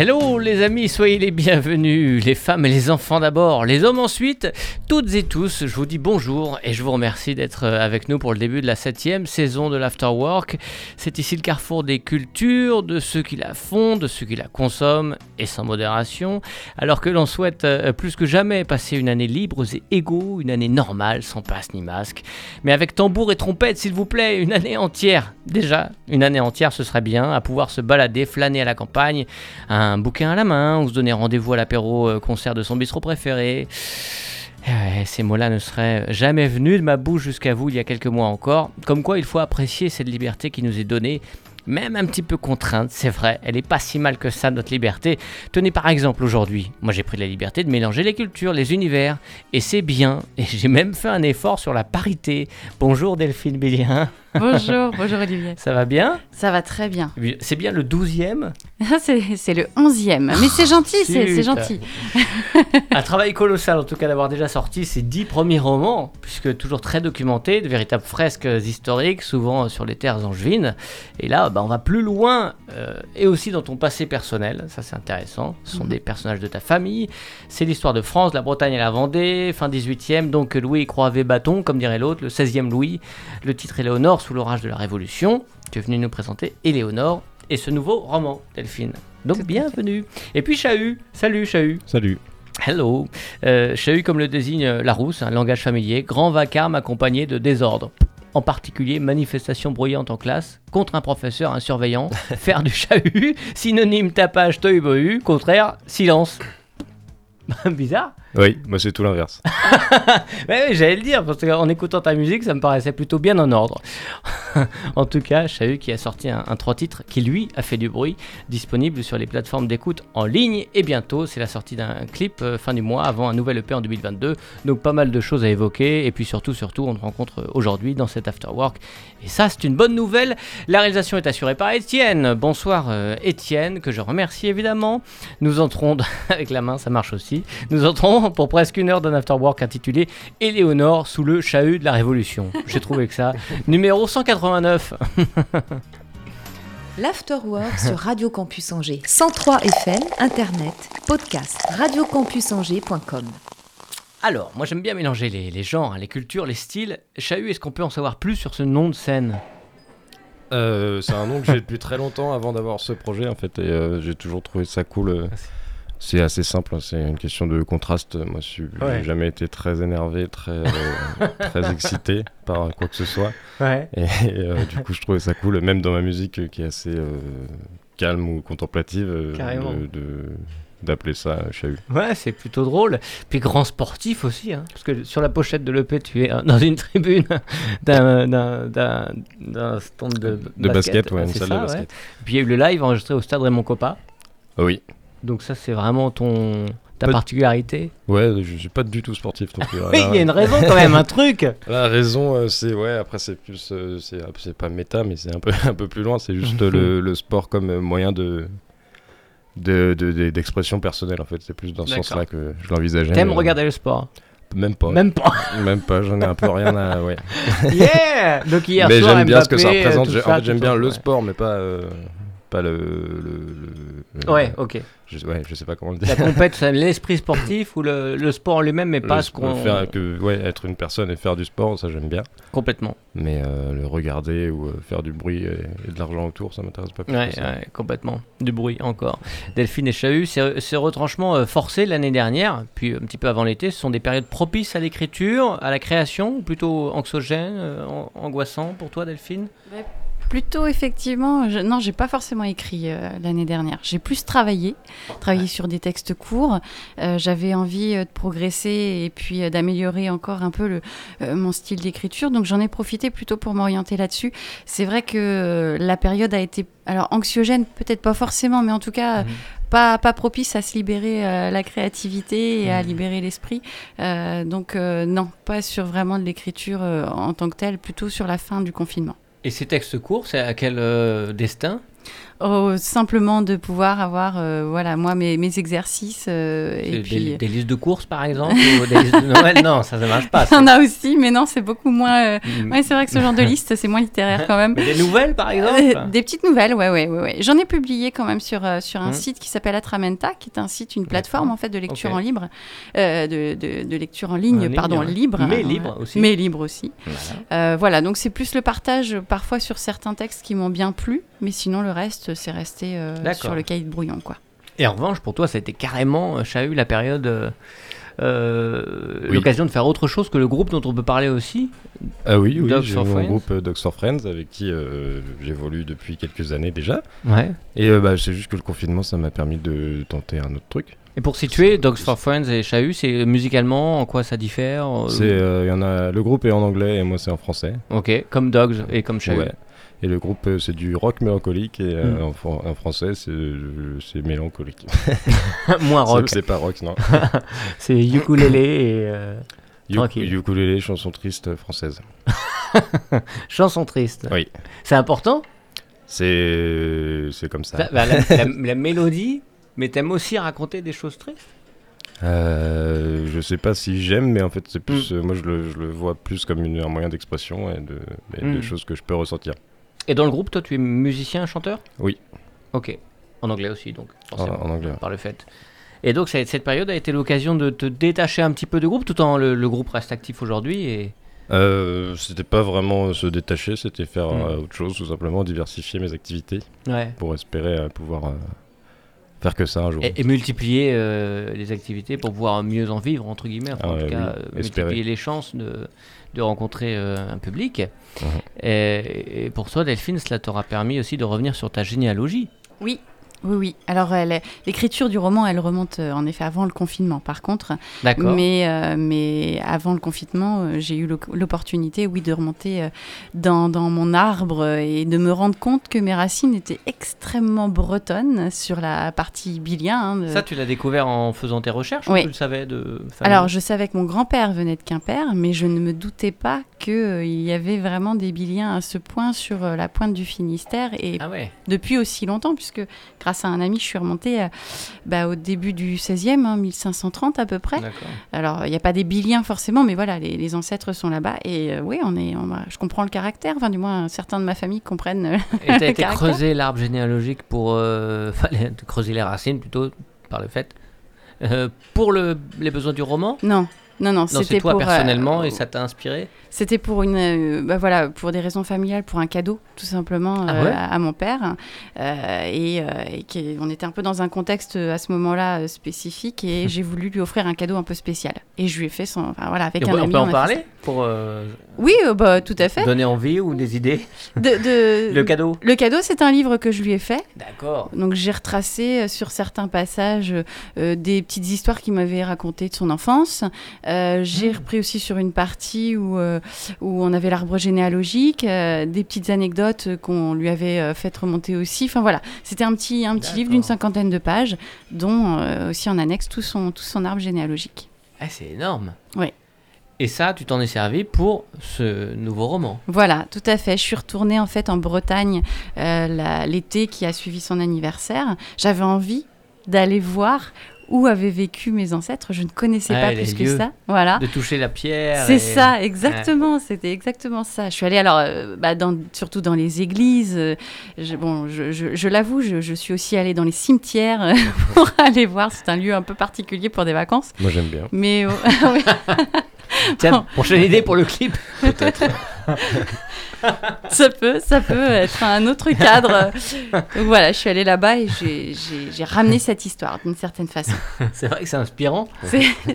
Hello les amis, soyez les bienvenus, les femmes et les enfants d'abord, les hommes ensuite, toutes et tous, je vous dis bonjour et je vous remercie d'être euh, avec nous pour le début de la septième saison de l'Afterwork. C'est ici le carrefour des cultures, de ceux qui la font, de ceux qui la consomment et sans modération, alors que l'on souhaite euh, plus que jamais passer une année libre et égaux, une année normale, sans passe ni masque, mais avec tambour et trompette s'il vous plaît, une année entière. Déjà, une année entière ce serait bien, à pouvoir se balader, flâner à la campagne, un bouquin à la main, ou se donner rendez-vous à l'apéro euh, concert de son bistrot préféré. Ces mots-là ne seraient jamais venus de ma bouche jusqu'à vous il y a quelques mois encore. Comme quoi il faut apprécier cette liberté qui nous est donnée, même un petit peu contrainte, c'est vrai. Elle est pas si mal que ça, notre liberté. Tenez par exemple aujourd'hui, moi j'ai pris la liberté de mélanger les cultures, les univers, et c'est bien. Et j'ai même fait un effort sur la parité. Bonjour Delphine Bélien. Bonjour, bonjour Olivier. Ça va bien? Ça va très bien. C'est bien le 12e C'est le 11e. Mais c'est gentil, c'est gentil. un travail colossal en tout cas d'avoir déjà sorti ces 10 premiers romans, puisque toujours très documentés, de véritables fresques historiques, souvent sur les terres angevines. Et là, bah, on va plus loin, euh, et aussi dans ton passé personnel, ça c'est intéressant. Ce sont mhm. des personnages de ta famille. C'est l'histoire de France, la Bretagne et la Vendée, fin 18e, donc Louis croivé bâton, comme dirait l'autre, le 16e Louis. Le titre est Léonore sous l'orage de la Révolution. Tu es venu nous présenter Éléonore et ce nouveau roman, Delphine. Donc bienvenue. Et puis Chahut. Salut Chahut. Salut. Hello. Euh, Chahut, comme le désigne euh, Larousse, un langage familier, grand vacarme accompagné de désordre. En particulier, manifestation bruyante en classe, contre un professeur, un surveillant, faire du chahut, synonyme tapage, toy contraire, silence. Bizarre. Oui, moi c'est tout l'inverse. ouais, j'allais le dire, parce qu'en écoutant ta musique, ça me paraissait plutôt bien en ordre. en tout cas, Chahut qui a sorti un, trois titres qui, lui, a fait du bruit, disponible sur les plateformes d'écoute en ligne. Et bientôt, c'est la sortie d'un clip euh, fin du mois, avant un nouvel EP en 2022. Donc pas mal de choses à évoquer. Et puis surtout, surtout, on te rencontre aujourd'hui dans cet Afterwork. Et ça, c'est une bonne nouvelle. La réalisation est assurée par Étienne. Bonsoir euh, Étienne, que je remercie évidemment. Nous entrons, avec la main, ça marche aussi. Nous entrons pour presque une heure d'un afterwork intitulé Éléonore sous le chahut de la Révolution. J'ai trouvé que ça. Numéro 189. L'Afterwork sur Radio Campus Angers. 103 FM, Internet, podcast, radiocampusangers.com. Alors, moi j'aime bien mélanger les, les, genres, les cultures, les styles. Chahut, est-ce qu'on peut en savoir plus sur ce nom de scène? Euh, C'est un nom que j'ai depuis très longtemps avant d'avoir ce projet en fait, et euh, j'ai toujours trouvé ça cool. Euh, c'est assez simple, hein, c'est une question de contraste. Moi, je n'ai jamais été très énervé, très, euh, très excité par quoi que ce soit. Ouais. Et, euh, du coup, je trouvais ça cool, même dans ma musique euh, qui est assez calme ou contemplative, de, d'appeler ça chahut. Ouais, c'est plutôt drôle. Puis grand sportif aussi, hein, parce que sur la pochette de l'EP, tu es dans une tribune d'un, stand de, de basket. ouais, une salle de basket. Puis il y a eu le live enregistré au stade Raymond Coppa. Oui. Donc ça, c'est vraiment ton ta particularité Ouais, je suis pas du tout sportif donc. oui, il y a une raison quand même, un truc. La raison, euh, c'est ouais. Après, c'est plus, euh, c'est pas méta, mais c'est un peu un peu plus loin. C'est juste le, le, sport comme moyen de d'expression personnelle en fait. C'est plus dans ce sens-là que je l'envisageais. T'aimes regarder le sport même pas. Même pas. Même pas, j'en ai un peu rien à. Ouais. Yeah Donc hier mais j'aime bien ce que ça représente. en fait, j'aime bien le sport, mais pas. Euh, pas le, le, ouais, ok. Je, ouais, je sais pas comment le dire. La compète, c'est l'esprit sportif ou le, le sport en lui-même, mais pas ce qu'on. Faire que, ouais, être une personne et faire du sport, ça j'aime bien. Complètement. Mais euh, le regarder ou euh, faire du bruit et, de l'argent autour, ça m'intéresse pas plus. Ouais, ouais, complètement. Du bruit encore. Delphine et Chahut, ces, ces retranchements euh, forcés l'année dernière, puis un petit peu avant l'été, ce sont des périodes propices à l'écriture, à la création, ou plutôt anxiogènes, angoissants pour toi, Delphine? Plutôt effectivement, je, non, j'ai pas forcément écrit euh, l'année dernière. J'ai plus travaillé, travaillé sur des textes courts. Euh, j'avais envie euh, de progresser et puis d'améliorer encore un peu le, mon style d'écriture. Donc j'en ai profité plutôt pour m'orienter là-dessus. C'est vrai que la période a été alors anxiogène, peut-être pas forcément, mais en tout cas. Mhm. Pas, pas, propice à se libérer la créativité et à mhm. libérer l'esprit. donc non, pas sur vraiment de l'écriture en tant que telle, plutôt sur la fin du confinement. Et ces textes courts, c'est à quel euh, destin? Oh, simplement de pouvoir avoir, euh, voilà, moi, mes, mes exercices. euh, et Des, puis, des listes de courses, par exemple ou des listes de Noël? Non, ça ne marche pas. en a aussi, mais non, c'est beaucoup moins. euh, c'est- Ouais, c'est vrai que ce genre de liste, c'est moins littéraire quand même. Mais des nouvelles, par exemple? Euh, des petites nouvelles, ouais, ouais, ouais. ouais. J'en ai publié quand même sur, euh, sur un Mhm. site qui s'appelle Atramenta, qui est un site, une plateforme en fait de lecture en libre, euh, de, de, de lecture en ligne, En pardon, libre. Mais libre aussi. Mais libre aussi. Voilà. Euh, voilà, donc c'est plus le partage euh, parfois sur certains textes qui m'ont bien plu, mais sinon le reste, c'est resté euh, sur le cahier de brouillon, quoi. Et en revanche, pour toi, ça a été carrément, euh, Chahut, la période. euh, Oui. L'occasion de faire autre chose que le groupe dont on peut parler aussi? Ah oui, oui j'ai for mon groupe euh, Dogs for Friends avec qui euh, j'évolue depuis quelques années déjà. Ouais. Et euh, bah, c'est juste que le confinement, ça m'a permis de tenter un autre truc. Et pour situer, Dogs for Friends et Chahut, c'est musicalement, en quoi ça diffère C'est, euh, y en a, le groupe est en anglais et moi c'est en français. Ok, comme Dogs et comme Chahut. Ouais. Et le groupe, euh, c'est du rock mélancolique et euh, Mm. en, fran- en français, c'est, euh, mélancolique. Moins rock. C'est, pas rock, non. C'est ukulélé et Tranquille. Ukulélé, chanson triste française. chanson triste. Oui. C'est important? C'est, comme ça. Bah, bah, la, la- la mélodie, mais t'aimes aussi raconter des choses tristes? Euh, je sais pas si j'aime, mais en fait, c'est plus, Mm. euh, moi je le, je le vois plus comme une- un moyen d'expression et de, et de Mm. choses que je peux ressentir. Et dans le groupe, toi, tu es musicien, chanteur? Oui. Ok. En anglais aussi, donc, En, forcément, en anglais. par le fait. Et donc, ça- cette période a été l'occasion de te détacher un petit peu du groupe, tout en le, le groupe reste actif aujourd'hui. Et... Euh, c'était pas vraiment se détacher, c'était faire Mm. euh, autre chose, tout simplement diversifier mes activités Ouais. pour espérer euh, pouvoir euh, faire que ça un jour. Et, et multiplier euh, les activités pour pouvoir mieux en vivre, entre guillemets. Enfin, Ah en tout cas, euh, multiplier les chances de, de rencontrer euh, un public. Mhm. et, et pour toi, Delphine, cela t'aura permis aussi de revenir sur ta généalogie. Oui. Oui, oui. Alors, elle- l'écriture du roman, elle remonte euh, en effet avant le confinement, par contre. D'accord. Mais, euh, mais avant le confinement, euh, j'ai eu l'opportunité, oui, de remonter dans, dans mon arbre et de me rendre compte que mes racines étaient extrêmement bretonnes sur la partie bilien. hein, de- Ça, tu l'as découvert en faisant tes recherches Oui. ou tu le savais de famille? Alors, je savais que mon grand-père venait de Quimper, mais je ne me doutais pas qu'il y avait vraiment des biliens à ce point sur la pointe du Finistère et Ah ouais. depuis aussi longtemps, puisque grâce à un ami, je suis remontée euh, bah, au début du 16e, hein, 1530 à peu près. Alors, il n'y a pas des biliens forcément, mais voilà, les, les ancêtres sont là-bas. Et euh, oui, on est, on je comprends le caractère, enfin, du moins, certains de ma famille comprennent. euh, Et t'as été Caractère. creuser l'arbre généalogique pour. enfin, les- creuser les racines plutôt, par le fait. Pour le, les besoins du roman? Non. Non, non, Non, c'était pour, euh, personnellement et ça t'a inspiré C'était pour une, euh, bah voilà, pour des raisons familiales, pour un cadeau, tout simplement, Ah euh, ouais à, à mon père. Et on était un peu dans un contexte à ce moment-là spécifique, et j'ai voulu lui offrir un cadeau un peu spécial. Et je lui ai fait son, enfin, voilà, avec Et on un peut, on ami. peut en a fait parler. Pour euh, Oui, euh, bah tout à fait. donner envie ou des idées De, de- Le cadeau le cadeau, c'est un livre que je lui ai fait. D'accord. Donc j'ai retracé euh, sur certains passages euh, des petites histoires qu'il m'avait racontées de son enfance. Euh, j'ai repris aussi sur une partie où, euh, où on avait l'arbre généalogique, euh, des petites anecdotes qu'on lui avait euh, fait remonter aussi. Enfin voilà, c'était un petit, un petit livre d'une cinquantaine de pages, dont euh, aussi en annexe tout son, tout son arbre généalogique. Ah, c'est énorme. Ouais. Et ça, tu t'en es servi pour ce nouveau roman. Voilà, tout à fait. Je suis retournée en fait en Bretagne euh, l'été qui a suivi son anniversaire. J'avais envie d'aller voir où avaient vécu mes ancêtres. Je ne connaissais Ah, pas plus que ça. Voilà. De toucher la pierre. C'est et- ça, exactement. C'était exactement ça. Je suis allée alors, euh, bah, dans, surtout dans les églises. euh, je, bon, je, je- je l'avoue, je, je suis aussi allée dans les cimetières euh, pour aller voir. C'est un lieu un peu particulier pour des vacances. Moi j'aime bien. Mais euh, oui. Tiens, prochaine idée pour le clip. ça peut, ça peut être un autre cadre. Donc voilà, je suis allée là-bas et j'ai- ramené cette histoire d'une certaine façon. C'est vrai que c'est inspirant.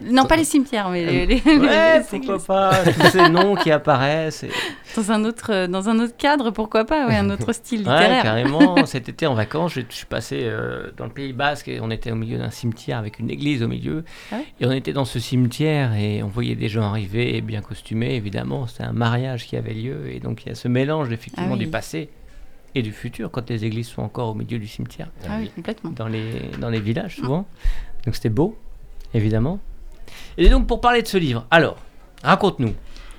Non, pas les cimetières, mais les, les- Ouais, les pourquoi pas. Tous ces noms qui apparaissent. et- Dans un autre, dans un autre cadre, pourquoi pas, ouais, un autre style Ouais, littéraire. carrément. Cet été en vacances, je je suis passé euh, dans le Pays Basque et on était au milieu d'un cimetière avec une église au milieu. Ah ouais? Et on était dans ce cimetière et on voyait des gens arriver bien costumés, évidemment. C'était un mariage qui avait lieu et donc il y a ce mélange effectivement Ah oui. du passé et du futur quand les églises sont encore au milieu du cimetière, Ah oui, complètement. dans les, dans les villages souvent. Donc c'était beau, évidemment. Et donc pour parler de ce livre, alors, raconte-nous.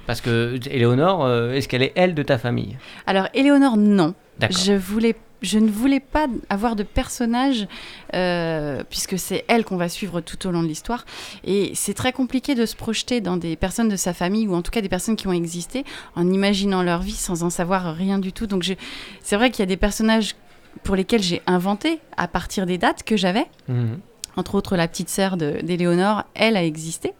Parce que Éléonore, euh, est-ce qu'elle est elle de ta famille? Alors, Éléonore, non. Je voulais je ne voulais pas avoir de personnage, euh, puisque c'est elle qu'on va suivre tout au long de l'histoire. Et c'est très compliqué de se projeter dans des personnes de sa famille, ou en tout cas des personnes qui ont existé, en imaginant leur vie sans en savoir rien du tout. Donc je- c'est vrai qu'il y a des personnages pour lesquels j'ai inventé à partir des dates que j'avais. Mhm. Entre autres, la petite sœur d'Éléonore, elle a existé.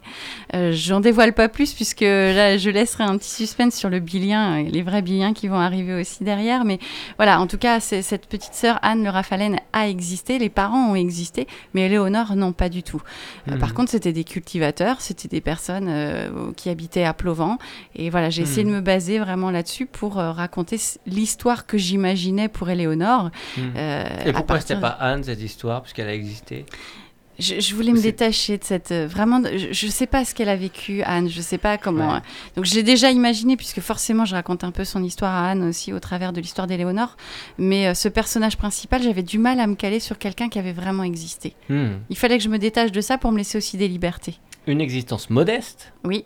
Euh, J'en dévoile pas plus puisque là, je laisserai un petit suspense sur le bilien, et les vrais biliens qui vont arriver aussi derrière. Mais voilà, en tout cas, cette petite sœur, Anne Le Raffalen, a existé. Les parents ont existé, mais Éléonore, non, pas du tout. Euh, Mhm. par contre, c'était des cultivateurs, c'était des personnes euh, qui habitaient à Plovent. Et voilà, j'ai essayé de me baser vraiment là-dessus pour euh, raconter l'histoire que j'imaginais pour Éléonore. Euh, Et pourquoi partir c'était pas Anne cette histoire, puisqu'elle a existé? Je, je voulais me détacher de cette euh, vraiment. Je, je sais pas ce qu'elle a vécu, Anne. Je sais pas comment. Ouais. euh, Donc je l'ai déjà imaginé puisque forcément je raconte un peu son histoire à Anne aussi au travers de l'histoire d'Éléonore. Mais euh, ce personnage principal, j'avais du mal à me caler sur quelqu'un qui avait vraiment existé. Mhm. Il fallait que je me détache de ça pour me laisser aussi des libertés. Une existence modeste? Oui.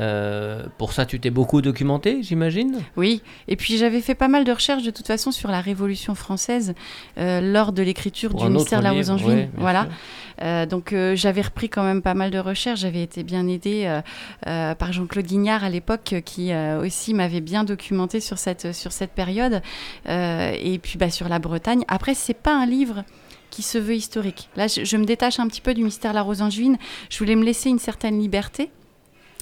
Euh, pour ça, tu t'es beaucoup documenté, j'imagine? Oui, et puis j'avais fait pas mal de recherches de toute façon sur la Révolution française euh, lors de l'écriture du Mystère de la Rose ouais, bien voilà. Euh, donc j'avais repris quand même pas mal de recherches. J'avais été bien aidée par Jean-Claude Guignard à l'époque, qui aussi m'avait bien documenté sur cette, sur cette période. Et puis bah, sur la Bretagne. Après, c'est pas un livre qui se veut historique. Là, je, je me détache un petit peu du mystère de la Rose Angevine. Je voulais me laisser une certaine liberté.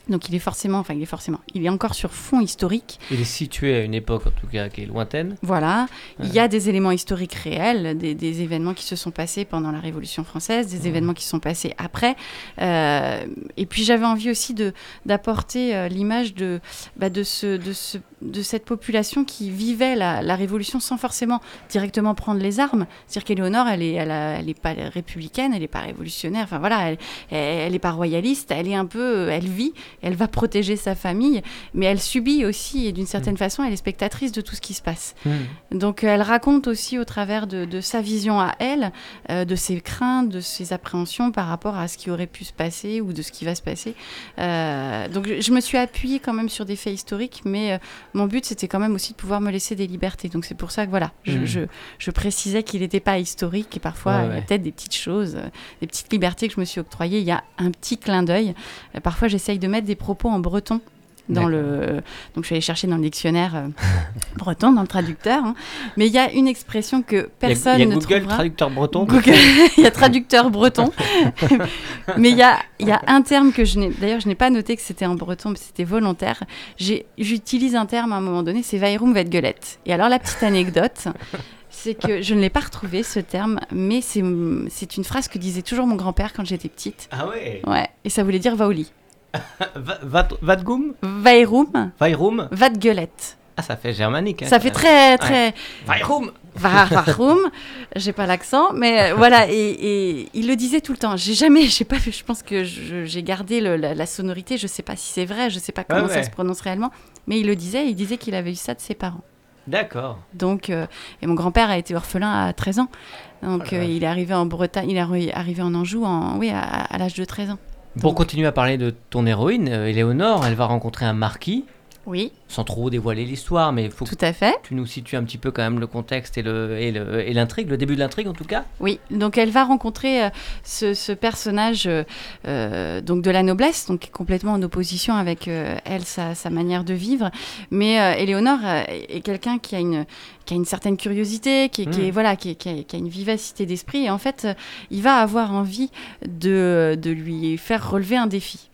Donc il est forcément, enfin il est forcément, il est encore sur fond historique. Il est situé à une époque, en tout cas, qui est lointaine. Voilà, il y a des éléments historiques réels, des, des événements qui se sont passés pendant la Révolution française, des événements qui se sont passés après. Euh, et puis j'avais envie aussi de d'apporter euh, l'image de, bah, de, ce, de, ce, de cette population qui vivait la, la Révolution sans forcément directement prendre les armes. C'est-à-dire qu'Éléonore, elle est, elle, a- elle est pas républicaine, elle n'est pas révolutionnaire. Enfin voilà, elle, elle est pas royaliste, elle est un peu, elle vit, elle va protéger sa famille, mais elle subit aussi et d'une certaine façon, elle est spectatrice de tout ce qui se passe. Mhm. Donc euh, elle raconte aussi au travers de, de sa vision à elle, euh, de ses craintes, de ses appréhensions par rapport à ce qui aurait pu se passer ou de ce qui va se passer. Euh, donc je je me suis appuyée quand même sur des faits historiques, mais euh, mon but c'était quand même aussi de pouvoir me laisser des libertés. Donc c'est pour ça que voilà, je, je, je précisais qu'il n'était pas historique et parfois Ouais, il y a ouais. peut-être des petites choses, des petites libertés que je me suis octroyées. Il y a un petit clin d'œil. Parfois j'essaye de mettre des propos en breton. Dans le... Donc je suis allée chercher dans le dictionnaire euh, breton, dans le traducteur. hein. Mais il y a une expression que Il y a- personne il y a ne Google trouvera. traducteur breton. Google, il y a traducteur breton. mais il y a, il y a un terme que je n'ai. D'ailleurs, je n'ai pas noté que c'était en breton, mais c'était volontaire. J'ai- J'utilise un terme à un moment donné, c'est Vairum Vetgelette. Et alors, la petite anecdote. C'est que je ne l'ai pas retrouvé ce terme, mais c'est c'est une phrase que disait toujours mon grand-père quand j'étais petite. Ah ouais? Ouais, et ça voulait dire va au lit. Va- Vat- Vatgum Vairum, Vairum. Ah, ça fait germanique. hein, Ça fait très, très. Vairum Varum, j'ai pas l'accent, mais euh, voilà, et, et il le disait tout le temps. J'ai jamais, j'ai pas, je pense que j'ai gardé le- la, la sonorité. Je sais pas si c'est vrai, je sais pas comment Ouais, ça se prononce réellement, mais il le disait. Il disait qu'il avait eu ça de ses parents. D'accord. Donc, euh, et mon grand-père a été orphelin à 13 ans, donc Oh euh, il est arrivé en Bretagne, il est arri- arrivé en Anjou, en, oui, à, à l'âge de 13 ans. Pour continuer à parler de ton héroïne, euh, Éléonore, elle va rencontrer un marquis, Oui, sans trop dévoiler l'histoire, mais il faut que tout à fait. tu nous situes un petit peu quand même le contexte et le et le- et l'intrigue, le, début de l'intrigue en tout cas. Oui, donc elle va rencontrer euh, ce, ce personnage euh, euh, donc de la noblesse, donc qui est complètement en opposition avec euh, elle, sa, sa manière de vivre. Mais Éléonore est quelqu'un qui a une qui a une certaine curiosité, qui, est- qui est Mm. voilà, qui, a, qui a une vivacité d'esprit. Et en fait, il va avoir envie de, de lui faire relever un défi.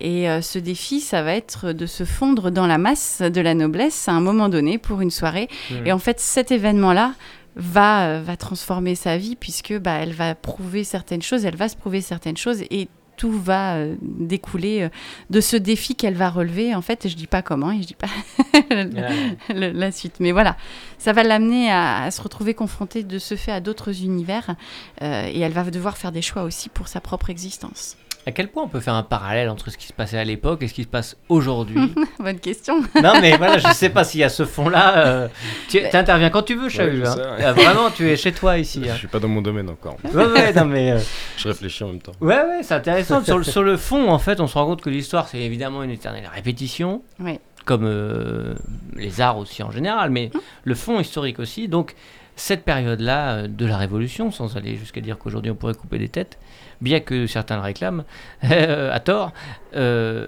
Et euh, ce défi, ça va être de se fondre dans la masse de la noblesse à un moment donné pour une soirée et en fait, cet événement-là va, euh, va transformer sa vie puisque bah, elle va prouver certaines choses, elle va se prouver certaines choses et tout va euh, découler de ce défi qu'elle va relever. En fait, je dis pas comment et je dis pas le- la suite, mais voilà, ça va l'amener à, à se retrouver confrontée de ce fait à d'autres univers et elle va devoir faire des choix aussi pour sa propre existence. À quel point on peut faire un parallèle entre ce qui se passait à l'époque et ce qui se passe aujourd'hui Bonne question. Non, mais voilà, je sais pas s'il y a ce fond-là. euh, tu interviens quand tu veux, Chahut. je hein. Ah, Vraiment, tu es chez toi ici. Je hein. suis pas dans mon domaine encore. Ouais, ouais, non, mais. euh, Je réfléchis en même temps. Ouais, ouais, c'est intéressant. sur, le, sur le fond, en fait, on se rend compte que l'histoire, c'est évidemment une éternelle répétition, Oui. comme euh, les arts aussi en général, mais le fond historique aussi. Donc, cette période-là de la Révolution, sans aller jusqu'à dire qu'aujourd'hui on pourrait couper des têtes, bien que certains le réclament, euh, à tort, euh,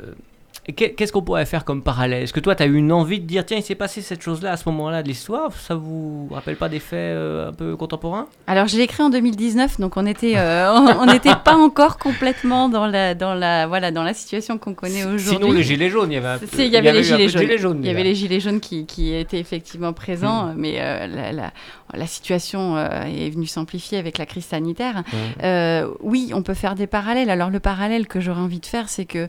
qu'est-ce qu'on pourrait faire comme parallèle? Est-ce que toi, tu as eu une envie de dire, tiens, il s'est passé cette chose-là à ce moment-là de l'histoire? Ça vous rappelle pas des faits euh, un peu contemporains? Alors, je l'ai écrit en 2019, donc on était, euh, on n'était pas encore complètement dans la, dans la, voilà, dans la situation qu'on connaît aujourd'hui. Sinon, les gilets jaunes, il y avait un peu, Il y avait les gilets jaunes. Il y avait les gilets jaunes qui, qui étaient effectivement présents, mais euh, la, la- la situation est venue s'amplifier avec la crise sanitaire. Euh, oui, on peut faire des parallèles. Alors le parallèle que j'aurais envie de faire, c'est que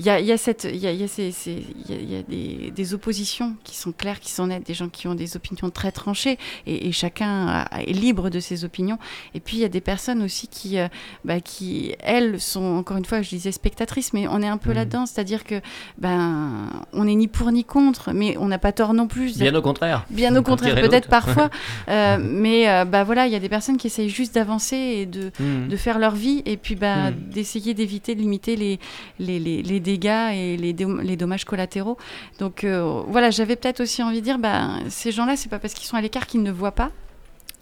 il y a, y a cette, y a, y a ces- ces- y a- des, des oppositions qui sont claires, qui sont nettes, des gens qui ont des opinions très tranchées, et, et chacun a- est libre de ses opinions. Et puis il y a des personnes aussi qui, euh, bah, qui elles sont encore une fois, je disais spectatrices, mais on est un peu Mhm. là-dedans, c'est-à-dire que ben on n'est ni pour ni contre, mais on n'a pas tort non plus. Bien au contraire. Bien au contraire, peut-être parfois. Euh, mais euh, bah voilà, il y a des personnes qui essayent juste d'avancer et de, Mhm. de faire leur vie et puis bah, Mm. d'essayer d'éviter de limiter les, les, les, les dégâts et les, dom- les dommages collatéraux. Donc euh, voilà, j'avais peut-être aussi envie de dire, bah, ces gens-là, c'est pas parce qu'ils sont à l'écart qu'ils ne voient pas.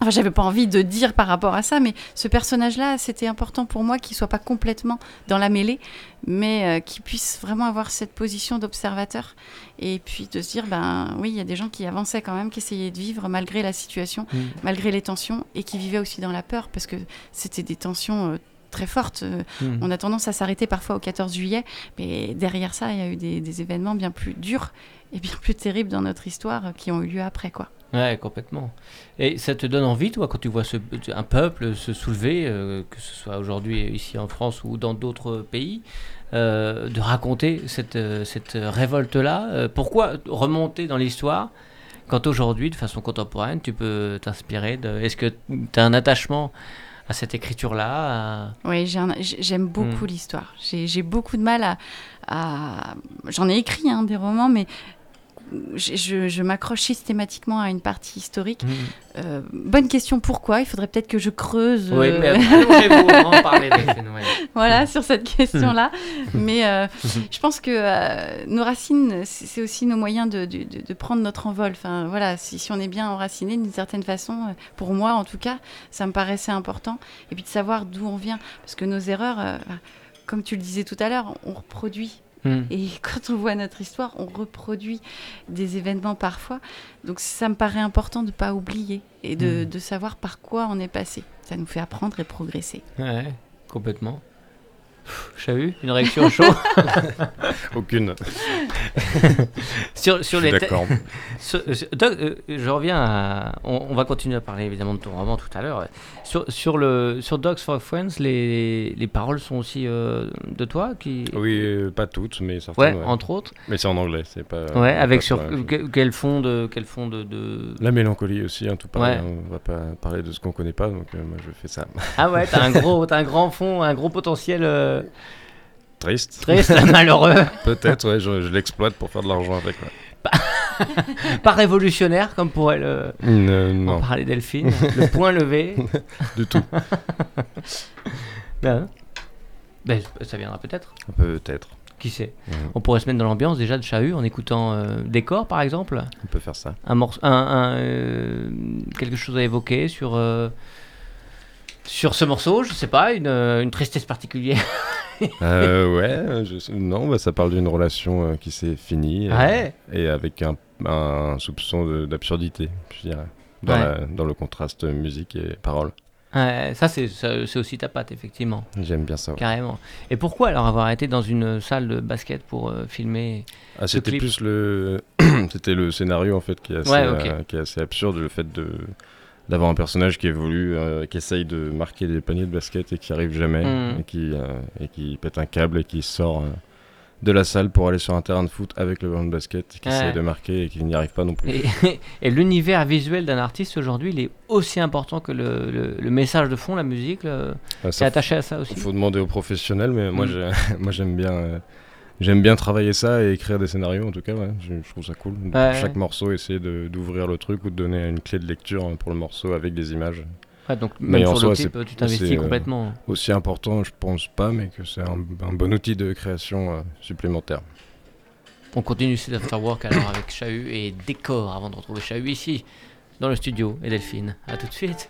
Enfin, j'avais pas envie de dire par rapport à ça, mais ce personnage-là, c'était important pour moi qu'il soit pas complètement dans la mêlée, mais euh, qu'il puisse vraiment avoir cette position d'observateur et puis de se dire, ben oui, il y a des gens qui avançaient quand même, qui essayaient de vivre malgré la situation, Mhm. malgré les tensions, et qui vivaient aussi dans la peur, parce que c'était des tensions euh, très fortes. Euh, Mhm. On a tendance à s'arrêter parfois au 14 juillet, mais derrière ça, il y a eu des, des événements bien plus durs et bien plus terribles dans notre histoire qui ont eu lieu après, quoi. Ouais, complètement. Et ça te donne envie, toi, quand tu vois ce, un peuple se soulever, euh, que ce soit aujourd'hui ici en France ou dans d'autres pays, euh, de raconter cette, cette révolte-là? Euh, Pourquoi remonter dans l'histoire quand aujourd'hui, de façon contemporaine, tu peux t'inspirer de... Est-ce que tu as un attachement à cette écriture-là à- Oui, j'aime beaucoup l'histoire. J'ai j'ai beaucoup de mal à. à- J'en ai écrit hein, des romans, mais je, je- je m'accroche systématiquement à une partie historique. Euh, bonne question, pourquoi? Il faudrait peut-être que je creuse. Oui, euh, mais en parler voilà, sur cette question-là. Mais euh, je pense que euh, nos racines, c'est aussi nos moyens de, de- prendre notre envol. Enfin, voilà, si, si on est bien enraciné d'une certaine façon, pour moi en tout cas, ça me paraissait important. Et puis de savoir d'où on vient. Parce que nos erreurs, comme tu le disais tout à l'heure, on reproduit. Hmm. Et quand on voit notre histoire, on reproduit des événements parfois. Donc ça me paraît important de ne pas oublier et de, Mm. de savoir par quoi on est passé. Ça nous fait apprendre et progresser. Ouais, complètement. Chahut, une réaction chaud Aucune. sur, sur Je suis les d'accord. Doc, euh, je reviens à. On, on va continuer à parler évidemment de ton roman tout à l'heure. Sur, sur, le, sur Dogs for Friends, les, les paroles sont aussi euh, de toi qui... Oui, euh, pas toutes, mais Ouais, certaines. ouais. entre autres. Mais c'est en anglais, c'est pas. Ouais, avec sur sur la même chose. que- quel fond de quel fond de, de- La mélancolie aussi, hein, tout pareil. Ouais. hein, On va pas parler de ce qu'on connaît pas, donc euh, moi je fais ça. Ah ouais, t'as un gros t'as un grand fond, un gros potentiel Triste. triste, malheureux, Peut-être, ouais, je, je l'exploite pour faire de l'argent avec. ouais. pas révolutionnaire comme pourrait le en parler Delphine. le point levé. du tout. Ben, ben, ça viendra peut-être. Peut-être. Qui sait On pourrait se mettre dans l'ambiance déjà de Chahut en écoutant euh, Décor par exemple. On peut faire ça. Un morceau, un, un, euh, quelque chose à évoquer sur euh, sur ce morceau, je sais pas, une, euh, une tristesse particulière. Euh, ouais, je non, bah, ça parle d'une relation euh, qui s'est finie. Ouais. Et avec un, un soupçon d'absurdité, je dirais. Dans, Ouais. la- dans le contraste musique et parole. Ouais, ça c'est aussi ta patte effectivement, J'aime bien ça. carrément. Et pourquoi alors avoir été dans une salle de basket pour euh, filmer Ah, c'était plus le c'était le scénario en fait qui est assez, Ouais, ok. qui est assez absurde le fait de d'avoir un personnage qui évolue euh, qui essaye de marquer des paniers de basket et qui arrive jamais Mhm. et qui euh, et qui pète un câble et qui sort euh, de la salle pour aller sur un terrain de foot avec le ballon de basket, qui essaie de marquer et qui n'y arrive pas non plus. Et, l'univers visuel d'un artiste aujourd'hui, il est aussi important que le, le, message de fond, la musique. C'est attaché à ça aussi. Il faut demander aux professionnels, mais moi, mm. moi j'aime bien. Euh, j'aime bien travailler ça et écrire des scénarios en tout cas, ouais. je, trouve ça cool. Chaque morceau, essayer d'ouvrir le truc ou de donner une clé de lecture hein, pour le morceau avec des images donc même mais sur le clip, tu t'investis euh, complètement. aussi important, je pense pas, mais que c'est un, bon outil de création euh, supplémentaire. On continue cet afterwork alors avec Chahut et Décor avant de retrouver Chahut ici dans le studio et Delphine. A tout de suite.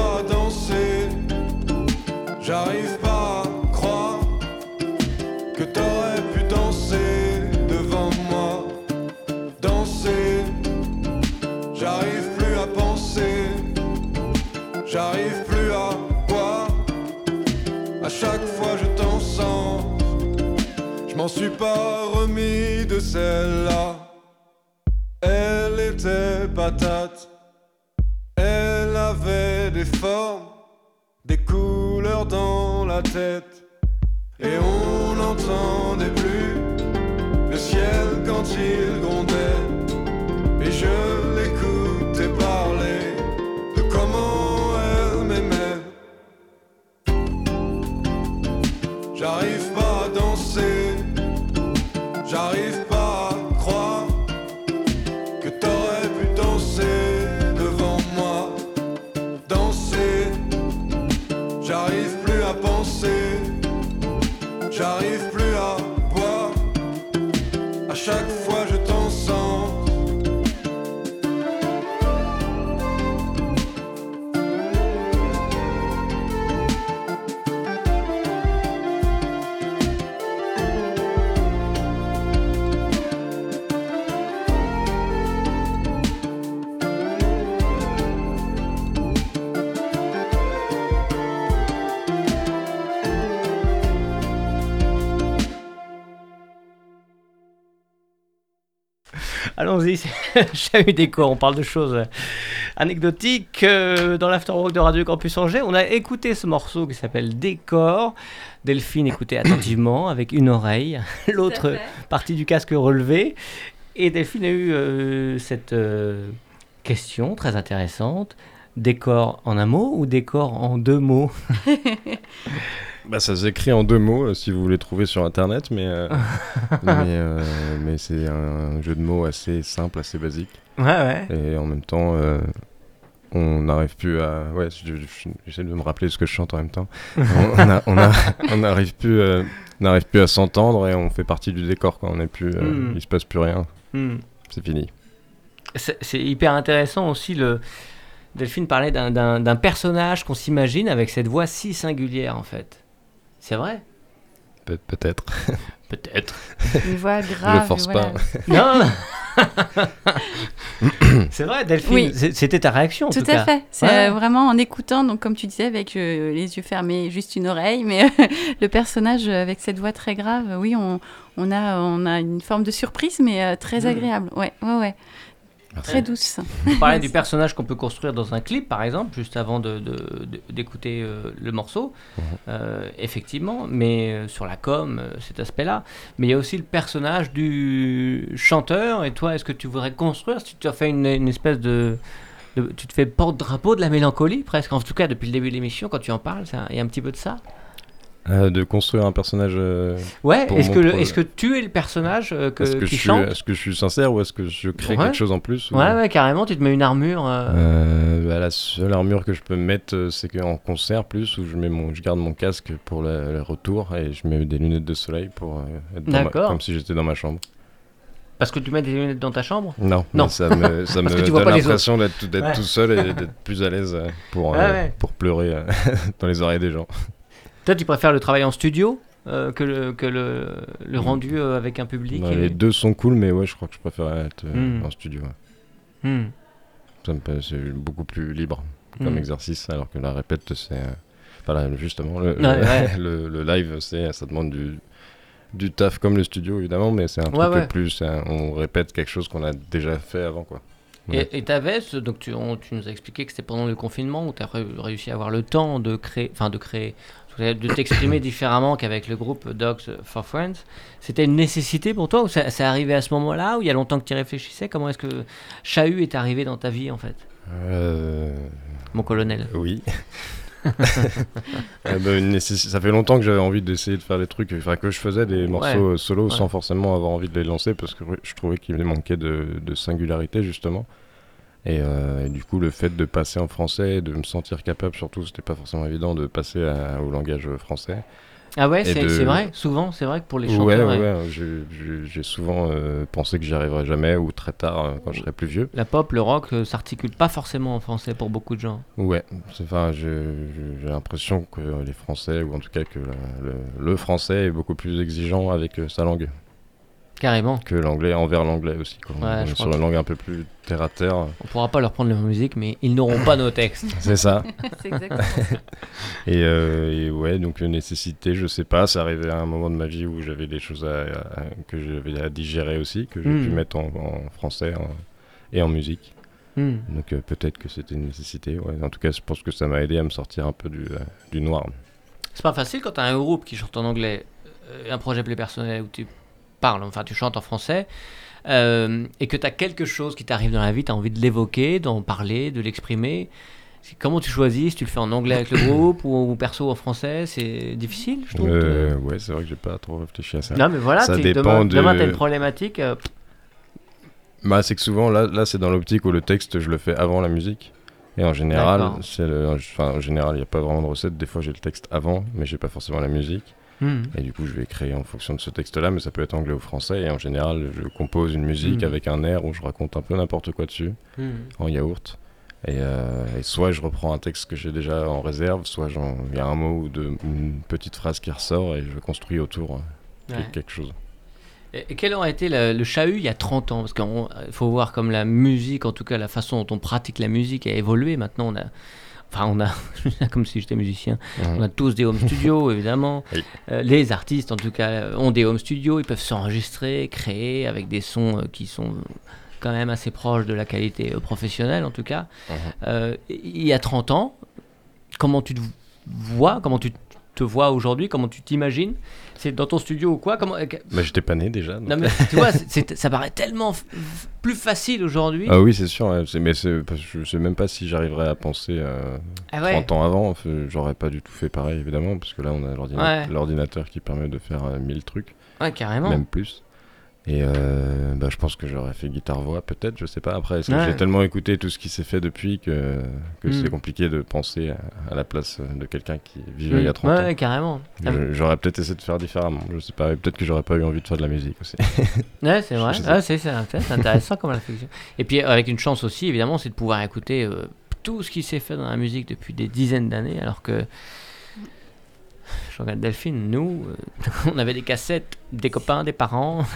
m'en suis pas remis de celle-là. Elle était patate, elle avait des formes, des couleurs dans la tête, et on n'entendait plus le ciel quand il grondait. parle de choses anecdotiques. Euh, dans l'Afterwork de Radio Campus Angers, on a écouté ce morceau qui s'appelle Décor. Delphine écoutait attentivement avec une oreille, l'autre partie du casque relevé. Et Delphine a eu euh, cette euh, question très intéressante. Décor en un mot ou décor en deux mots? Bah, ça s'écrit en deux mots euh, si vous voulez trouver sur internet, mais, euh, euh, mais, c'est un jeu de mots assez simple, assez basique. Ouais, ouais. Et en même temps, on n'arrive plus à. Ouais, j'essaie de me rappeler ce que je chante en même temps. on n'arrive plus, n'arrive plus à s'entendre et on fait partie du décor quand on est plus. Hmm. Il se passe plus rien. Hmm. C'est fini. C'est hyper intéressant aussi le. Delphine parlait d'un personnage qu'on s'imagine avec cette voix si singulière en fait. C'est vrai? Peut-être. Peut-être. Une voix grave. Je force pas. non, c'est vrai, Delphine, c'était ta réaction. tout, à fait. C'est euh, vraiment en écoutant, donc comme tu disais, avec euh, les yeux fermés, juste une oreille, mais le personnage avec cette voix très grave, oui, on, on, a, on a une forme de surprise, mais euh, très mm. agréable. Ouais, ouais, ouais. Très douce. Vous parlez du personnage qu'on peut construire dans un clip, par exemple, juste avant d'écouter de, euh, le morceau. Euh, effectivement, mais euh, sur la com, cet aspect-là. Mais il y a aussi le personnage du chanteur. Et toi, est-ce que tu voudrais construire, si tu as fait une, espèce de, Tu te fais porte-drapeau de la mélancolie, presque, en tout cas depuis le début de l'émission, quand tu en parles, il y a un petit peu de ça? Euh, de construire un personnage. euh, Ouais, est-ce que, le- est-ce que tu es le personnage euh, que, est-ce que, qui je suis, chante est-ce que je suis sincère ou est-ce que je crée Ouais. quelque chose en plus ou- Ouais, ouais, carrément, tu te mets une armure. bah, la seule armure que je peux me mettre, c'est qu'en concert plus, où je, mets mon, je garde mon casque pour le, le retour et je mets des lunettes de soleil pour être dans ma- D'accord. comme si j'étais dans ma chambre. Parce que tu mets des lunettes dans ta chambre? Non, Non. ça me, ça me donne l'impression d'être tout, d'être Ouais. tout seul et d'être plus à l'aise pour, pour pleurer dans les oreilles des gens. Toi, tu préfères le travail en studio euh, que, le, que le, le rendu euh, avec un public et- Les deux sont cool, mais ouais, je crois que je préfère être euh, Hmm. en studio. ouais. Ça me paraît- c'est beaucoup plus libre comme exercice, alors que la répète, c'est. Voilà, justement, le, Ouais, ouais. le, le live, c'est, ça demande du, du taf comme le studio, évidemment, mais c'est un truc plus. un- on répète quelque chose qu'on a déjà fait avant, quoi. Ouais. Et t'avais, donc tu, on- tu nous as expliqué que c'était pendant le confinement où tu as réussi à avoir le temps de créer, enfin de créer, de t'exprimer différemment qu'avec le groupe Dogs for Friends. C'était une nécessité pour toi ou ça, c'est arrivé à ce moment-là ou il y a longtemps que tu y réfléchissais? Comment est-ce que Chahut est arrivé dans ta vie en fait, Euh, mon colonel oui. Euh, une nécessi- Ça fait longtemps que j'avais envie d'essayer de faire des trucs, enfin que je faisais des morceaux euh, solo ouais. sans forcément avoir envie de les lancer parce que je trouvais qu'il me manquait de, de singularité justement. Et, euh, et du coup, le fait de passer en français, de me sentir capable, surtout, c'était pas forcément évident de passer à- au langage français. Ah ouais, c'est de- vrai, souvent, c'est vrai que pour les chanteurs, ouais, ouais, ouais, j'ai- souvent euh, pensé que j'y arriverais jamais ou très tard euh, quand je serais plus vieux. la pop, le rock euh, s'articule pas forcément en français pour beaucoup de gens. Ouais, enfin, j'ai l'impression que les Français, ou en tout cas que la- le, le français est beaucoup plus exigeant avec sa langue Carrément. que l'anglais envers l'anglais aussi. Quoi. Ouais, On je est crois sur que- une langue un peu plus terre à terre. On pourra pas leur prendre leur musique, mais ils n'auront pas nos textes. C'est ça. C'est exactement ça. Et, euh, et ouais, donc euh, nécessité, je sais pas, c'est arrivé à un moment de ma vie où j'avais des choses à, à- que j'avais à digérer aussi, que j'ai Mm. pu mettre en, en français en- et en musique. Hmm. Donc euh, peut-être que c'était une nécessité. Ouais. En tout cas, je pense que ça m'a aidé à me sortir un peu du, euh, du noir. C'est pas facile quand t'as un groupe qui chante en anglais, euh, un projet plus personnel où tu parles, enfin tu chantes en français, euh, et que t'as quelque chose qui t'arrive dans la vie, t'as envie de l'évoquer, d'en parler, de l'exprimer. Comment tu choisis si tu le fais en anglais avec le groupe ou, ou perso en français C'est difficile, je trouve. Euh, ouais, c'est vrai que j'ai pas trop réfléchi à ça. Non, mais voilà, ça dépend demain, de- demain t'as une problématique. euh, Bah, c'est que souvent, là, là c'est dans l'optique où le texte, je le fais avant la musique. Et en général, c'est le, enfin, en général, il n'y a pas vraiment de recette. Des fois, j'ai le texte avant, mais j'ai pas forcément la musique. Hmm. Et du coup, je vais créer en fonction de ce texte-là, mais ça peut être anglais ou français. Et en général, je compose une musique Mhm. avec un air où je raconte un peu n'importe quoi dessus, Hmm. en yaourt. Et, euh, et soit je reprends un texte que j'ai déjà en réserve, soit il y a un mot ou deux, une petite phrase qui ressort et je construis autour euh, Ouais. quelque chose. Et et quel aurait été le, le chahut il y a 30 ans? Parce qu'il faut voir comme la musique, en tout cas la façon dont on pratique la musique a évolué. Maintenant, on a. Enfin, on a. comme si j'étais musicien. On Mhm. a tous des home studios, évidemment. Oui. Euh, les artistes, en tout cas, euh, ont des home studios. Ils peuvent s'enregistrer, créer avec des sons euh, qui sont quand même assez proches de la qualité professionnelle, en tout cas. Mhm. Euh, il y a 30 ans, comment tu te vois Comment tu te vois aujourd'hui Comment tu t'imagines? C'est dans ton studio ou quoi? Comment Mais j'étais pas né déjà. donc- non mais tu vois, ça paraît tellement plus facile aujourd'hui. Ah oui, c'est sûr. ouais, c'est- mais je sais même pas si j'arriverais à penser euh, Ah ouais? 30 ans avant. J'aurais pas du tout fait pareil, évidemment, parce que là, on a Ouais. l'ordinateur qui permet de faire euh, 1000 trucs, Ouais, carrément. même plus. Et euh, bah, je pense que j'aurais fait guitare-voix, peut-être, je sais pas. Après, est-ce que Ouais. j'ai tellement écouté tout ce qui s'est fait depuis que, que Mm. c'est compliqué de penser à, à la place de quelqu'un qui vivait il y a Mm. 30 ouais, ans? carrément. Ah, Je- J'aurais peut-être essayé de faire différemment, je sais pas. Peut-être que j'aurais pas eu envie de faire de la musique aussi. Ouais, c'est vrai. Ah, c'est intéressant comme réflexion. Et puis avec une chance aussi, évidemment, c'est de pouvoir écouter euh, tout ce qui s'est fait dans la musique depuis des dizaines d'années, alors que regarde Delphine, nous, euh, on avait des cassettes, des copains, des parents.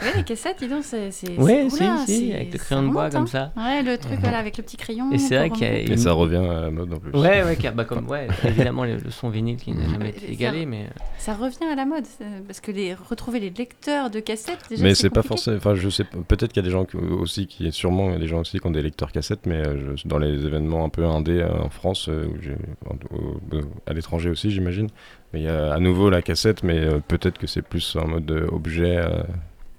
Ouais, les cassettes, dis donc, c'est. c'est- si, oula, si, avec le crayon de bois comme hein. ça. Ouais, le truc voilà, avec le petit crayon. Et c'est vrai qu'il y a remonter. Et ça revient à la mode en plus. Ouais, ouais, bah, comme, ouais, évidemment, le, son vinyle qui n'a Mm. jamais été ça- égalé, mais. euh, Ça revient à la mode, c'est- parce que les, retrouver les lecteurs de cassettes, déjà. mais c'est pas forcément. Enfin, je sais. Peut-être qu'il y a des gens qui- aussi qui, sûrement, il y a des gens aussi qui ont des lecteurs cassettes, mais euh, je- dans les événements un peu indés en France, à l'étranger aussi, j'imagine. Mais il y a à nouveau la cassette, mais euh, peut-être que c'est plus en mode euh, objet euh,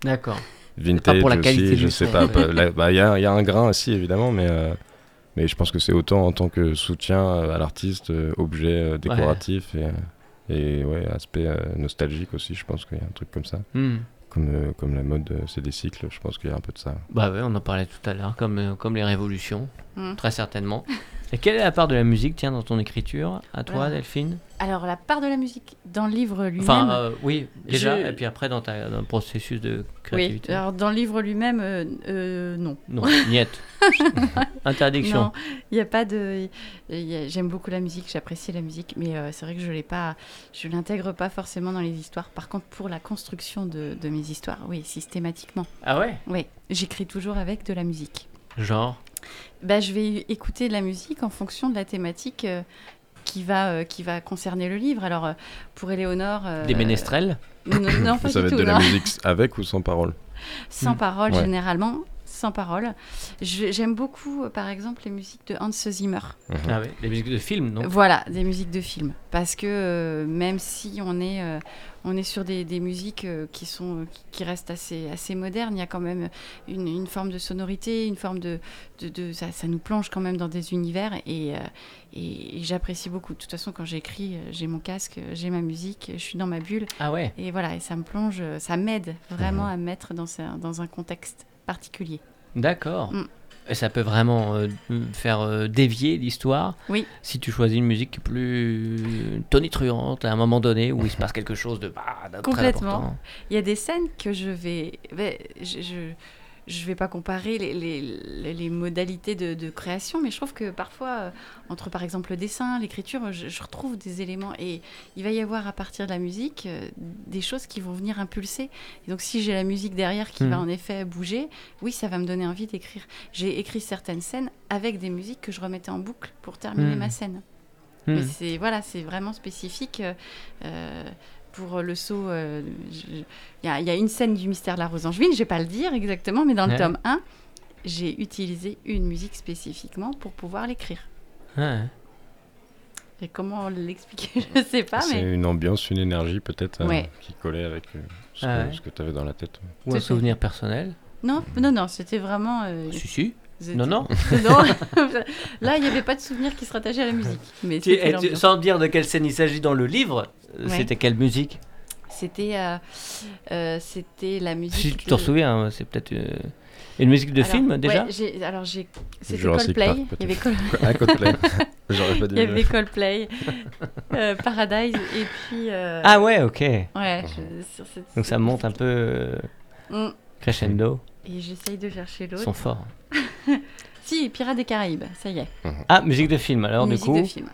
D'accord. vintage pour la aussi. qualité je sais pas. pas- bah, Il y, a, il y a un grain aussi, évidemment, mais. euh, mais je pense que c'est autant en tant que soutien à l'artiste, euh, objet euh, décoratif. Et, Et ouais, aspect nostalgique aussi, je pense qu'il y a un truc comme ça. Hmm. Comme, comme la mode, c'est des cycles, je pense qu'il y a un peu de ça. Bah ouais, on en parlait tout à l'heure, comme, comme les révolutions, Mm. très certainement. Et quelle est la part de la musique, tiens, dans ton écriture À toi, Voilà. Delphine? Alors, la part de la musique dans le livre lui-même. Enfin, euh, oui, déjà, Je- et puis après, dans, ta, dans le processus de oui, créativité. alors dans le livre lui-même, euh, euh, non. Non, niette. Interdiction. Non, il n'y a pas de. J'aime beaucoup la musique, j'apprécie la musique, mais c'est vrai que je l'ai pas, je l'intègre pas forcément dans les histoires. Par contre, pour la construction de, de mes histoires, oui, systématiquement. Ah ouais? Oui, j'écris toujours avec de la musique. Genre? Bah, je vais écouter de la musique en fonction de la thématique euh, qui va, euh, qui va concerner le livre. Alors, euh, pour Éléonore. euh, des ménestrels Non, non, pas ça va être de la musique avec ou sans parole? Sans Hmm. parole, Ouais. généralement. Sans parole. J'aime beaucoup, par exemple, les musiques de Hans Zimmer. Ah ouais, des musiques de films, non? Voilà, des musiques de films. Parce que euh, même si on est, euh, on est sur des, des musiques euh, qui, sont, euh, qui- restent assez, assez modernes, il y a quand même une, une forme de sonorité, une forme de... de, de- ça, ça nous plonge quand même dans des univers et, euh, et, et j'apprécie beaucoup. De toute façon, quand j'écris, j'ai mon casque, j'ai ma musique, je suis dans ma bulle Ah ouais et voilà, et ça me plonge, ça m'aide vraiment à me mettre dans, un- dans un contexte particulier. D'accord. Mm. Et ça peut vraiment euh, faire euh, dévier l'histoire Oui. si tu choisis une musique plus tonitruante à un moment donné où il se passe quelque chose de, bah, très Complètement. important. Il y a des scènes que je vais. ben, je, je, je vais pas comparer les, les, les- les modalités de, de création, mais je trouve que parfois, euh, entre par exemple le dessin, l'écriture, je, je retrouve des éléments et il va y avoir à partir de la musique euh, des choses qui vont venir impulser. Et donc, si j'ai la musique derrière qui va en effet bouger, oui, ça va me donner envie d'écrire. J'ai écrit certaines scènes avec des musiques que je remettais en boucle pour terminer Mhm. ma scène. Hmm. Mais c'est voilà, c'est vraiment spécifique. euh, pour le saut, euh, il y, a- il y a une scène du mystère de la Rose Angevine, je vais pas le dire exactement, mais dans le Ouais. tome 1, j'ai utilisé une musique spécifiquement pour pouvoir l'écrire. Ouais. Et comment l'expliquer, je sais pas, C'est mais une ambiance, une énergie peut-être euh, qui collait avec euh, ce, Ah que, ouais. ce que tu avais dans la tête. Ou un souvenir personnel non, non, non, c'était vraiment. euh, Si, si. Non, non. Non. Là, il n'y avait pas de souvenir qui se rattachait à la musique, mais Tu- tu- sans dire de quelle scène il s'agit dans le livre, Ouais. c'était quelle musique C'était, euh, euh, c'était la musique. Si tu t'en de- souviens, hein, c'est peut-être euh, une musique de Alors, film déjà alors j'ai, c'était Coldplay. Park, il y avait Col- Un Coldplay. J'aurais pas Il y avait Coldplay, euh, Paradise, et puis. euh, Ah ouais, ok. Ouais, je- sur cette- Donc ça monte un peu Mm. crescendo. Et j'essaye de chercher Ils l'autre. sont forts. Si, Pirates des Caraïbes, ça y est. Ah, musique de film alors musique du coup. de film.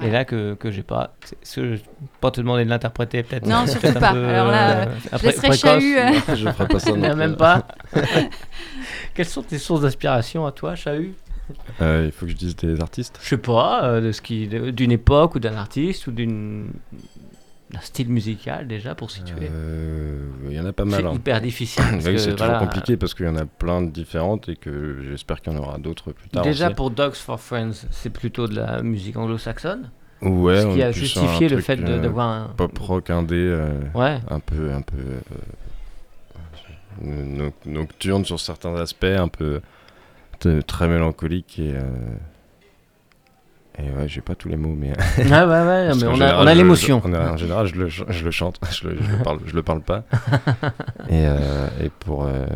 Et là que, que j'ai pas. Est-ce que je pas te demander de l'interpréter peut-être Non, c'est surtout peut-être un pas. peu, Alors là, euh, Je laisserai. Chahut. euh, je ferai pas ça. non même pas. Quelles sont tes sources d'inspiration à toi, Chahut? Euh, il faut que je dise des artistes. Je sais pas, euh, de ce qui, de- d'une époque ou d'un artiste ou d'une d'un style musical déjà pour situer. Euh, Il y en a pas c'est mal. hein. hyper difficile. parce Oui, c'est toujours voilà, compliqué parce qu'il y en a plein de différentes et que j'espère qu'il y en aura d'autres plus tard. Déjà aussi. pour Dogs for Friends, c'est plutôt de la musique anglo-saxonne, ouais, ce qui a justifié le fait euh, d'avoir un. pop rock indé, euh, Ouais. un peu, un peu euh, no- nocturne sur certains aspects, un peu très mélancolique et. Et ouais, j'ai pas tous les mots, mais. ouais, ouais, ouais, Parce mais qu'en on a, on l'émotion. je- on a- En général, je le, je le chante, je le, je le parle, je le parle pas. et, euh, et pour. euh,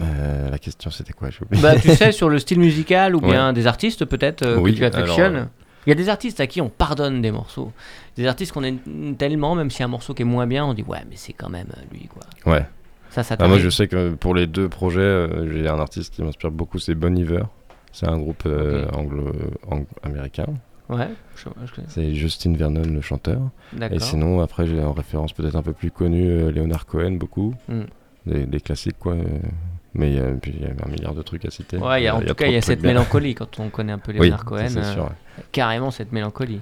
euh, la question, c'était quoi? Bah, tu sais, sur le style musical ou bien des artistes peut-être euh, Oui, que tu affectionnes? alors, Il y a des artistes à qui on pardonne des morceaux. Des artistes qu'on aime tellement, même si un morceau qui est moins bien, on dit ouais, mais c'est quand même lui quoi. Ouais. Ça, ça Ah, moi, je sais que pour les deux projets, j'ai un artiste qui m'inspire beaucoup, c'est Bon Iver. C'est un groupe euh, Ok. anglo, ang- américain. Ouais, je, je connais. C'est Justin Vernon, le chanteur. Et sinon, après, j'ai en référence peut-être un peu plus connu euh, Leonard Cohen, beaucoup. Hmm. Des, des classiques, quoi. euh, Mais il y a- puis il y a un milliard de trucs à citer. Ouais, il y a- en tout cas, il y a cette bien. mélancolie quand on connaît un peu Oui, Leonard Cohen. c'est euh, sûr. ouais. carrément cette mélancolie.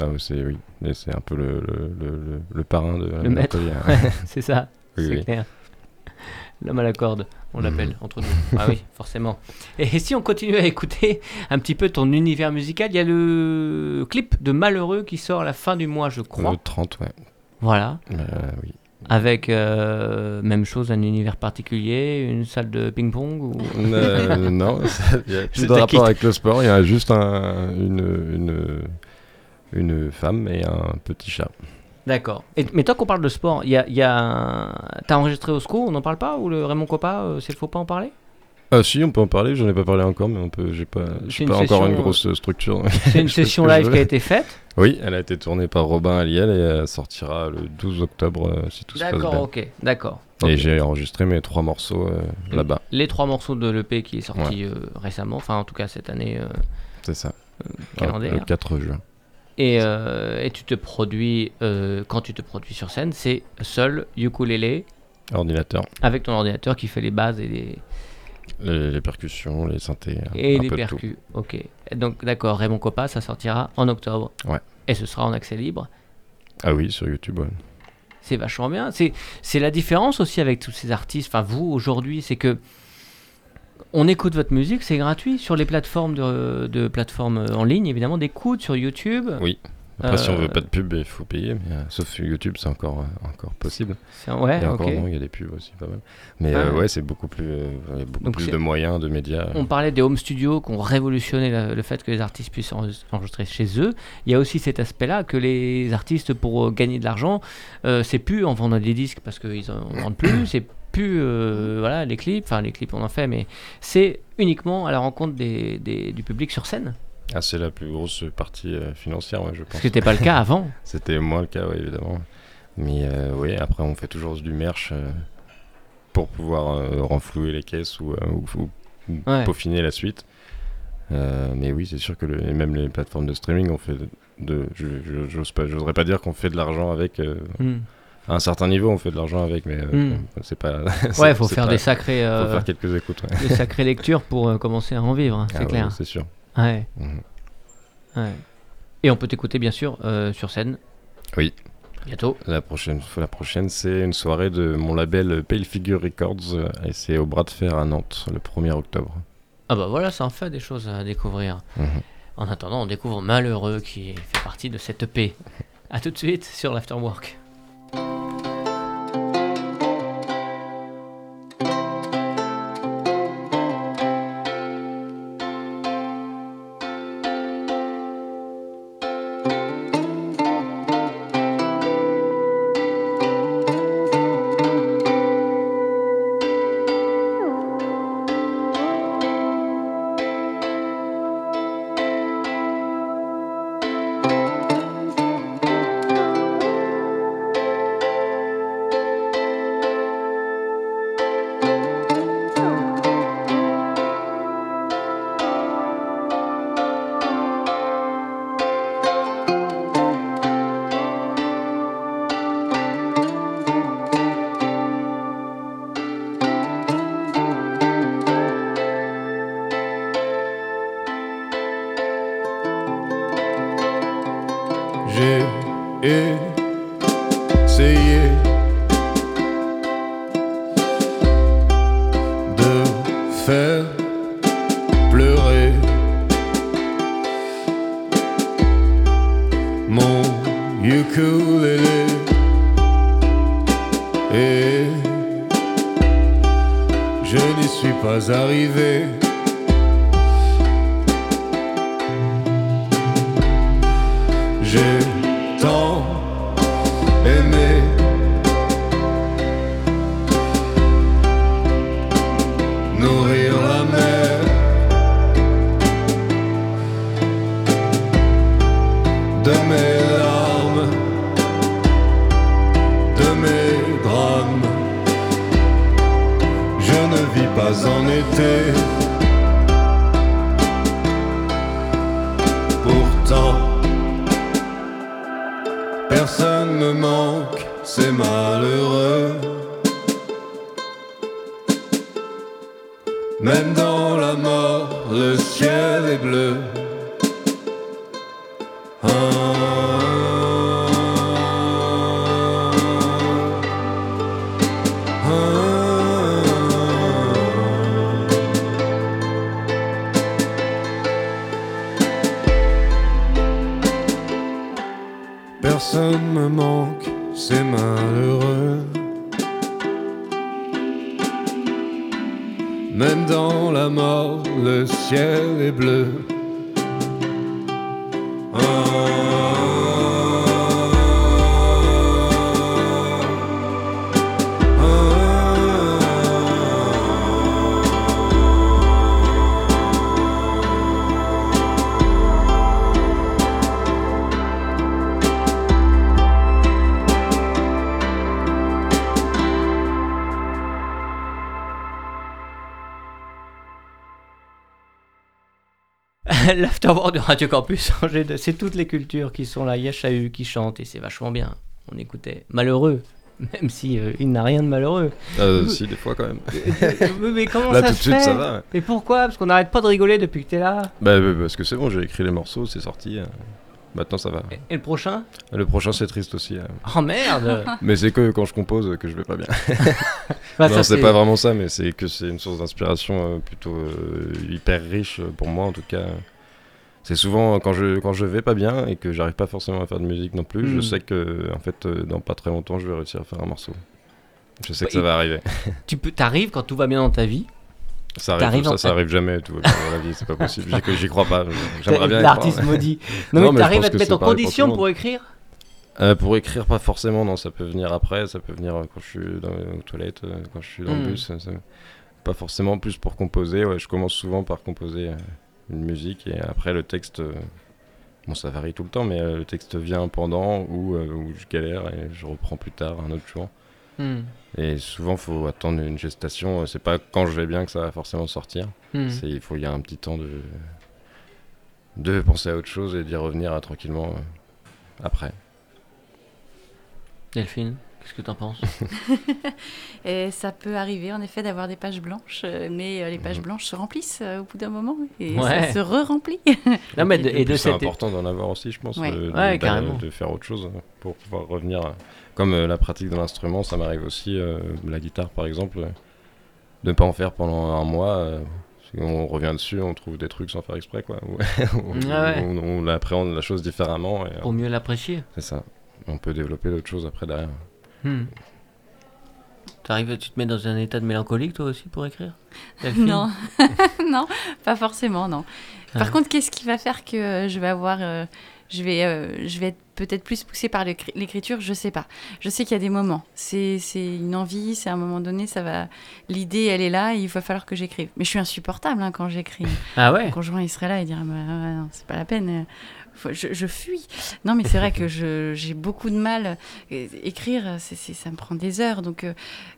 Ah, ouais, c'est oui. C'est un peu le, le, le, parrain de la mélancolie, hein. c'est ça, Oui, c'est oui. clair. L'homme à la corde, on Mhm. l'appelle entre nous. ah oui, forcément. Et si on continue à écouter un petit peu ton univers musical, il y a le clip de Malheureux qui sort à la fin du mois, je crois. Le 30, ouais. Voilà. Euh, oui. Avec euh, même chose, un univers particulier, une salle de ping-pong ou... Euh, non, il y a te rapport avec le sport. Il y a juste un, une, une, une femme et un petit chat. D'accord. Mais toi qu'on parle de sport, il y a, y a... t'as enregistré au SCO, on n'en parle pas Ou le Raymond Coppa, euh, c'est faut pas en parler? Ah si, on peut en parler, j'en ai pas parlé encore, mais on peut, j'ai pas, j'ai pas encore une grosse structure. C'est une session live qui a été faite? Oui, elle a été tournée par Robin Aliel et elle sortira le 12 octobre euh, si tout se passe bien. D'accord, ok, d'accord. Et j'ai enregistré mes trois morceaux euh, là-bas. Les trois morceaux de l'EP qui est sorti récemment, enfin en tout cas cette année. C'est ça. calendaire. le 4 juin. Et, euh, et, tu te produis, euh, quand tu te produis sur scène, c'est seul, ukulélé. Ordinateur. Avec ton ordinateur qui fait les bases et les. Les, percussions, les synthés. Et les percus, ok. Donc d'accord, Raymond Coppa, ça sortira en octobre. Ouais. Et ce sera en accès libre. Ah oui, sur YouTube, ouais. C'est vachement bien. C'est la différence aussi avec tous ces artistes, enfin vous aujourd'hui, c'est que on écoute votre musique, c'est gratuit sur les plateformes de, plateformes en ligne, évidemment, d'écoute sur YouTube. Oui. Après, si on veut euh, pas de pub, il faut payer. Mais, euh, sauf sur YouTube, c'est encore, euh, encore possible. Ouais, et encore non, il y a des pubs aussi, pas mal. Mais ah ouais, c'est beaucoup plus, beaucoup plus de moyens, de médias. On parlait des home studios qui ont révolutionné le, fait que les artistes puissent enregistrer chez eux. Il y a aussi cet aspect-là que les artistes, pour gagner de l'argent, c'est plus en vendant des disques parce qu'ils en vendent plus, c'est plus euh, voilà, les clips, enfin les clips on en fait, mais c'est uniquement à la rencontre des, du public sur scène. Ah, c'est la plus grosse partie euh, financière, je pense. N'était pas le cas avant. C'était moins le cas, évidemment. Mais euh, oui, après on fait toujours du merch pour pouvoir renflouer les caisses ou, peaufiner la suite. mais oui, c'est sûr que même les plateformes de streaming ont fait de, je j'ose pas, j'oserais pas dire qu'on fait de l'argent avec. Hmm à un certain niveau, on fait de l'argent avec, mais euh, hmm. c'est pas. ouais, faut faire des sacrés. Euh, faut faire quelques écoutes. Des sacrées lectures pour euh, commencer à en vivre, hein, c'est ah clair. c'est sûr. Ouais. Mhm. ouais. Et on peut t'écouter bien sûr sur scène. Oui. Bientôt. La prochaine, la prochaine c'est une soirée de mon label Pale Figure Records et c'est au Bras de Fer à Nantes le 1er octobre. Ah bah voilà, ça en fait des choses à découvrir. Mhm. En attendant, on découvre Malheureux qui fait partie de cette EP. A tout de suite sur l'Afterwork. Le ciel L'afterwork de Radio Campus, c'est toutes les cultures qui sont là. Il y a Chahut qui chante et c'est vachement bien. On écoutait Malheureux, même si euh, il n'a rien de malheureux. Euh, si, des fois quand même. mais comment là, ça tout de suite, ça va. Et pourquoi? Parce qu'on n'arrête pas de rigoler depuis que tu es là. Bah, bah, parce que c'est bon, j'ai écrit les morceaux, c'est sorti. euh, Maintenant, ça va. Et, le prochain? Le prochain, c'est triste aussi. euh. Oh merde Mais c'est que quand je compose que je vais pas bien. Bah, non, c'est pas vraiment ça, mais c'est que c'est une source d'inspiration plutôt hyper riche pour moi en tout cas. C'est souvent quand je, quand je vais pas bien et que j'arrive pas forcément à faire de musique non plus, je Mm. sais que en fait euh, dans pas très longtemps je vais réussir à faire un morceau. Je sais Bah, que ça va arriver. Tu peux, t'arrives quand tout va bien dans ta vie? Ça arrive, ça, en- ça arrive jamais, tout va bien dans la vie, c'est pas possible. J'y- crois pas. J'aimerais bien L'artiste maudit. Non, Non, mais mais t'arrives à te mettre en pour condition pour écrire? Euh, pour écrire, pas forcément, non, ça peut venir après, ça peut venir euh, quand je suis dans, aux toilettes, quand je suis dans le bus. ça- ça- Pas forcément plus pour composer, ouais, je commence souvent par composer euh, une musique et après le texte, euh, bon ça varie tout le temps, mais euh, le texte vient pendant ou euh, où je galère et je reprends plus tard, un autre jour. Hmm. Et souvent, faut attendre une gestation, c'est pas quand je vais bien que ça va forcément sortir, Hmm. c'est il faut il y a un petit temps de, de penser à autre chose et d'y revenir tranquillement euh, après. Delphine, qu'est-ce que t'en penses Et ça peut arriver en effet d'avoir des pages blanches, euh, mais euh, les pages Mhm. blanches se remplissent euh, au bout d'un moment et Ouais. ça se re-remplit. Non, mais de- Et et de c'est cette. important d'en avoir aussi, je pense, Ouais. de, de- Ouais, d'a- carrément. de faire autre chose pour pouvoir revenir. à- Comme euh, la pratique de l'instrument, ça m'arrive aussi, euh, la guitare par exemple, euh, de ne pas en faire pendant un mois. euh, qu'on revient dessus, on trouve des trucs sans faire exprès, quoi. on, Ah ouais. on- on appréhende la chose différemment, et Pour mieux l'apprécier. c'est ça. On peut développer d'autres choses après derrière. Hmm. T'arrives, tu te mets dans un état de mélancolique toi aussi pour écrire non, non, pas forcément, non. Par Ah. contre, qu'est-ce qui va faire que euh, je vais avoir, euh, je vais, euh, je vais être peut-être plus poussée par l'écri- l'écriture, je sais pas. Je sais qu'il y a des moments. C'est, une envie, c'est à un moment donné, ça va. L'idée, elle est là, et il va falloir que j'écrive. Mais je suis insupportable hein, quand j'écris. Ah ouais? Mon conjoint, il serait là, il dirait, ouais, non, c'est pas la peine. Je, je fuis. Non, mais c'est vrai que je- j'ai beaucoup de mal. Écrire, ça me prend des heures. Donc, euh,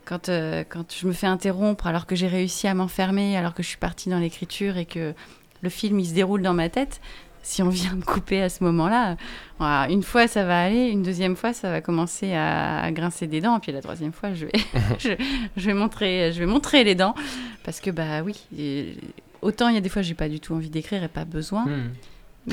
quand, euh, quand je me fais interrompre alors que j'ai réussi à m'enfermer, alors que je suis partie dans l'écriture et que le film, il se déroule dans ma tête, si on vient me couper à ce moment-là, une fois, ça va aller. Une deuxième fois, ça va commencer à, à grincer des dents. Et puis la troisième fois, je vais, je, je vais, montrer, je vais montrer les dents. Parce que, bah oui, et- autant il y a des fois, j'ai pas du tout envie d'écrire et pas besoin. Hmm.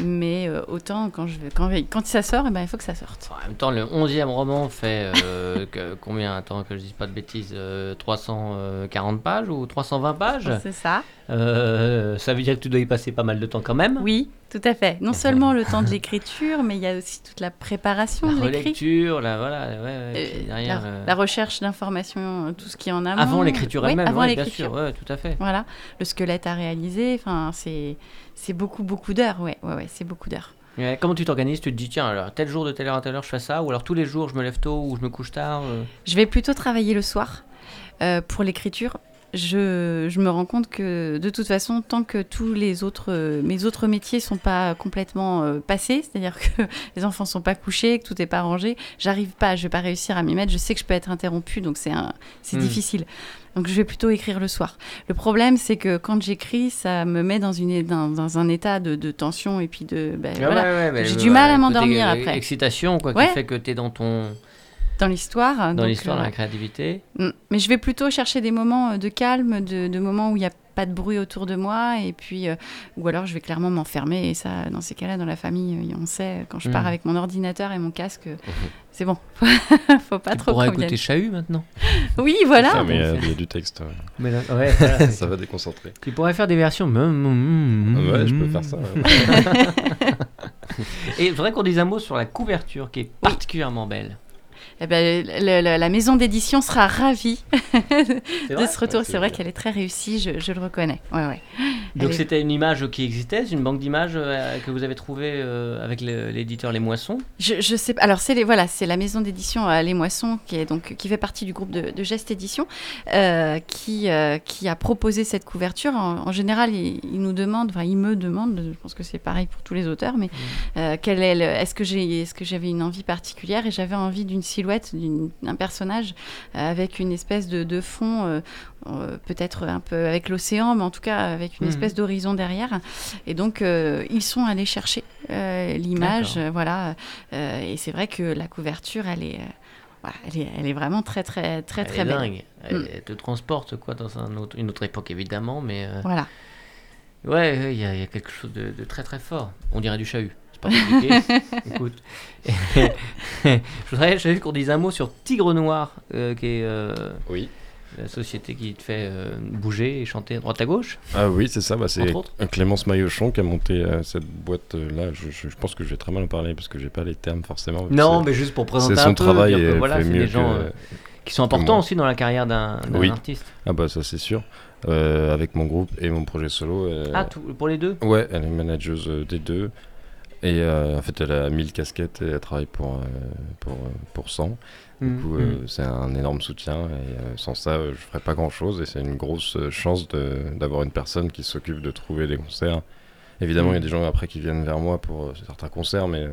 Mais euh, autant quand, je, quand, quand ça sort, eh ben, il faut que ça sorte. En même temps, le 11e roman fait euh, que- combien? Attends que je dise pas de bêtises, euh, 340 pages ou 320 pages? C'est ça Euh, Ça veut dire que tu dois y passer pas mal de temps quand même. Oui, tout à fait. Non seulement le temps de l'écriture, mais il y a aussi toute la préparation La de l'écrit. relecture, la, voilà, ouais, ouais, Euh, puis derrière, la, euh, la recherche d'informations, tout ce qui en amont. avant l'écriture Oui, elle-même, avant ouais, bien l'écriture. sûr, tout à fait. Voilà, le squelette à réaliser, enfin, c'est c'est beaucoup, beaucoup d'heures, ouais, ouais, ouais, c'est beaucoup d'heures. Ouais, comment tu t'organises? Tu te dis, tiens, alors, tel jour de telle heure à telle heure, je fais ça, ou alors tous les jours, je me lève tôt ou je me couche tard euh? Je vais plutôt travailler le soir euh, pour l'écriture. Je, je me rends compte que de toute façon, tant que tous les autres, euh, mes autres métiers sont pas complètement euh, passés, c'est-à-dire que les enfants sont pas couchés, que tout est pas rangé, j'arrive pas, je vais pas réussir à m'y mettre. Je sais que je peux être interrompue, donc c'est Hmm. difficile. Donc je vais plutôt écrire le soir. Le problème, c'est que quand j'écris, ça me met dans, une, dans, dans un état de, de tension et puis de, ben, Ah voilà, ouais, ouais, mais J'ai du mal à m'endormir euh, après. Excitation, quoi, qui fait que tu es dans ton dans l'histoire. dans l'histoire, euh, dans la créativité. Mm. Mais je vais plutôt chercher des moments euh, de calme, de, de moments où il n'y a pas de bruit autour de moi, et puis, euh, ou alors je vais clairement m'enfermer, et ça, dans ces cas-là, dans la famille, euh, on sait, quand je pars Mm. avec mon ordinateur et mon casque, euh, c'est bon, faut pas Tu trop vienne. écouter Chahut maintenant. Oui, voilà. Ça, mais il y a- il y, a du texte, ouais. Mais là- ouais, voilà. ça va déconcentrer. tu pourrais faire des versions. Ouais, je peux faire ça. ouais. Et vrai qu'on dise un mot sur la couverture qui est particulièrement belle. Eh ben, le- le- la maison d'édition sera ravie de vrai ce retour. Ouais, c'est vrai qu'elle est très réussie, je, je le reconnais. Ouais, ouais. Donc est- c'était une image qui existait, une banque d'images euh, que vous avez trouvée euh, avec l'éditeur Les Moissons? Je, je sais pas. Alors c'est les voilà, c'est la maison d'édition euh, Les Moissons qui est donc qui fait partie du groupe de, de Geste Édition euh, qui qui a proposé cette couverture. En, en général, il, il nous demande, enfin il me demande, je pense que c'est pareil pour tous les auteurs, mais euh, quel est le- est-ce que j'ai est-ce que j'avais une envie particulière et j'avais envie d'une silhouette d'un personnage avec une espèce de, de fond, peut-être un peu avec l'océan, mais en tout cas avec une mhm. espèce d'horizon derrière. Et donc, ils sont allés chercher l'image, voilà. et c'est vrai que la couverture, elle est elle, est, elle, est, vraiment très très très elle très est belle. Dingue. Elle, mm. te transporte quoi dans un autre, une autre époque évidemment, mais voilà. Ouais, il y, a quelque chose de, très très fort. On dirait du chahut. C'est pas compliqué. Écoute. je voudrais juste qu'on dise un mot sur Tigre Noir, euh, qui est. Euh, oui. La société qui te fait euh, bouger et chanter à droite à gauche. Ah oui, c'est ça. Bah, c'est Clémence Maillochon qui a monté cette boîte-là. Je, pense que je vais très mal en parler parce que j'ai pas les termes forcément. Non, mais juste pour présenter un peu. C'est son travail et voilà, c'est des gens qui sont importants aussi dans la carrière d'un oui. artiste. Ah bah ça c'est sûr. Euh, avec mon groupe et mon projet solo. Euh, ah, tout, pour les deux? Ouais, elle est manageuse des deux. Et en fait, elle a 1000 casquettes et elle travaille pour, pour, pour 100. Du mmh, coup, mmh. c'est un énorme soutien. Et sans ça, je ferais pas grand chose. Et c'est une grosse chance d'avoir une personne qui s'occupe de trouver des concerts. Évidemment, il y a mmh. des gens après qui viennent vers moi pour certains concerts, mais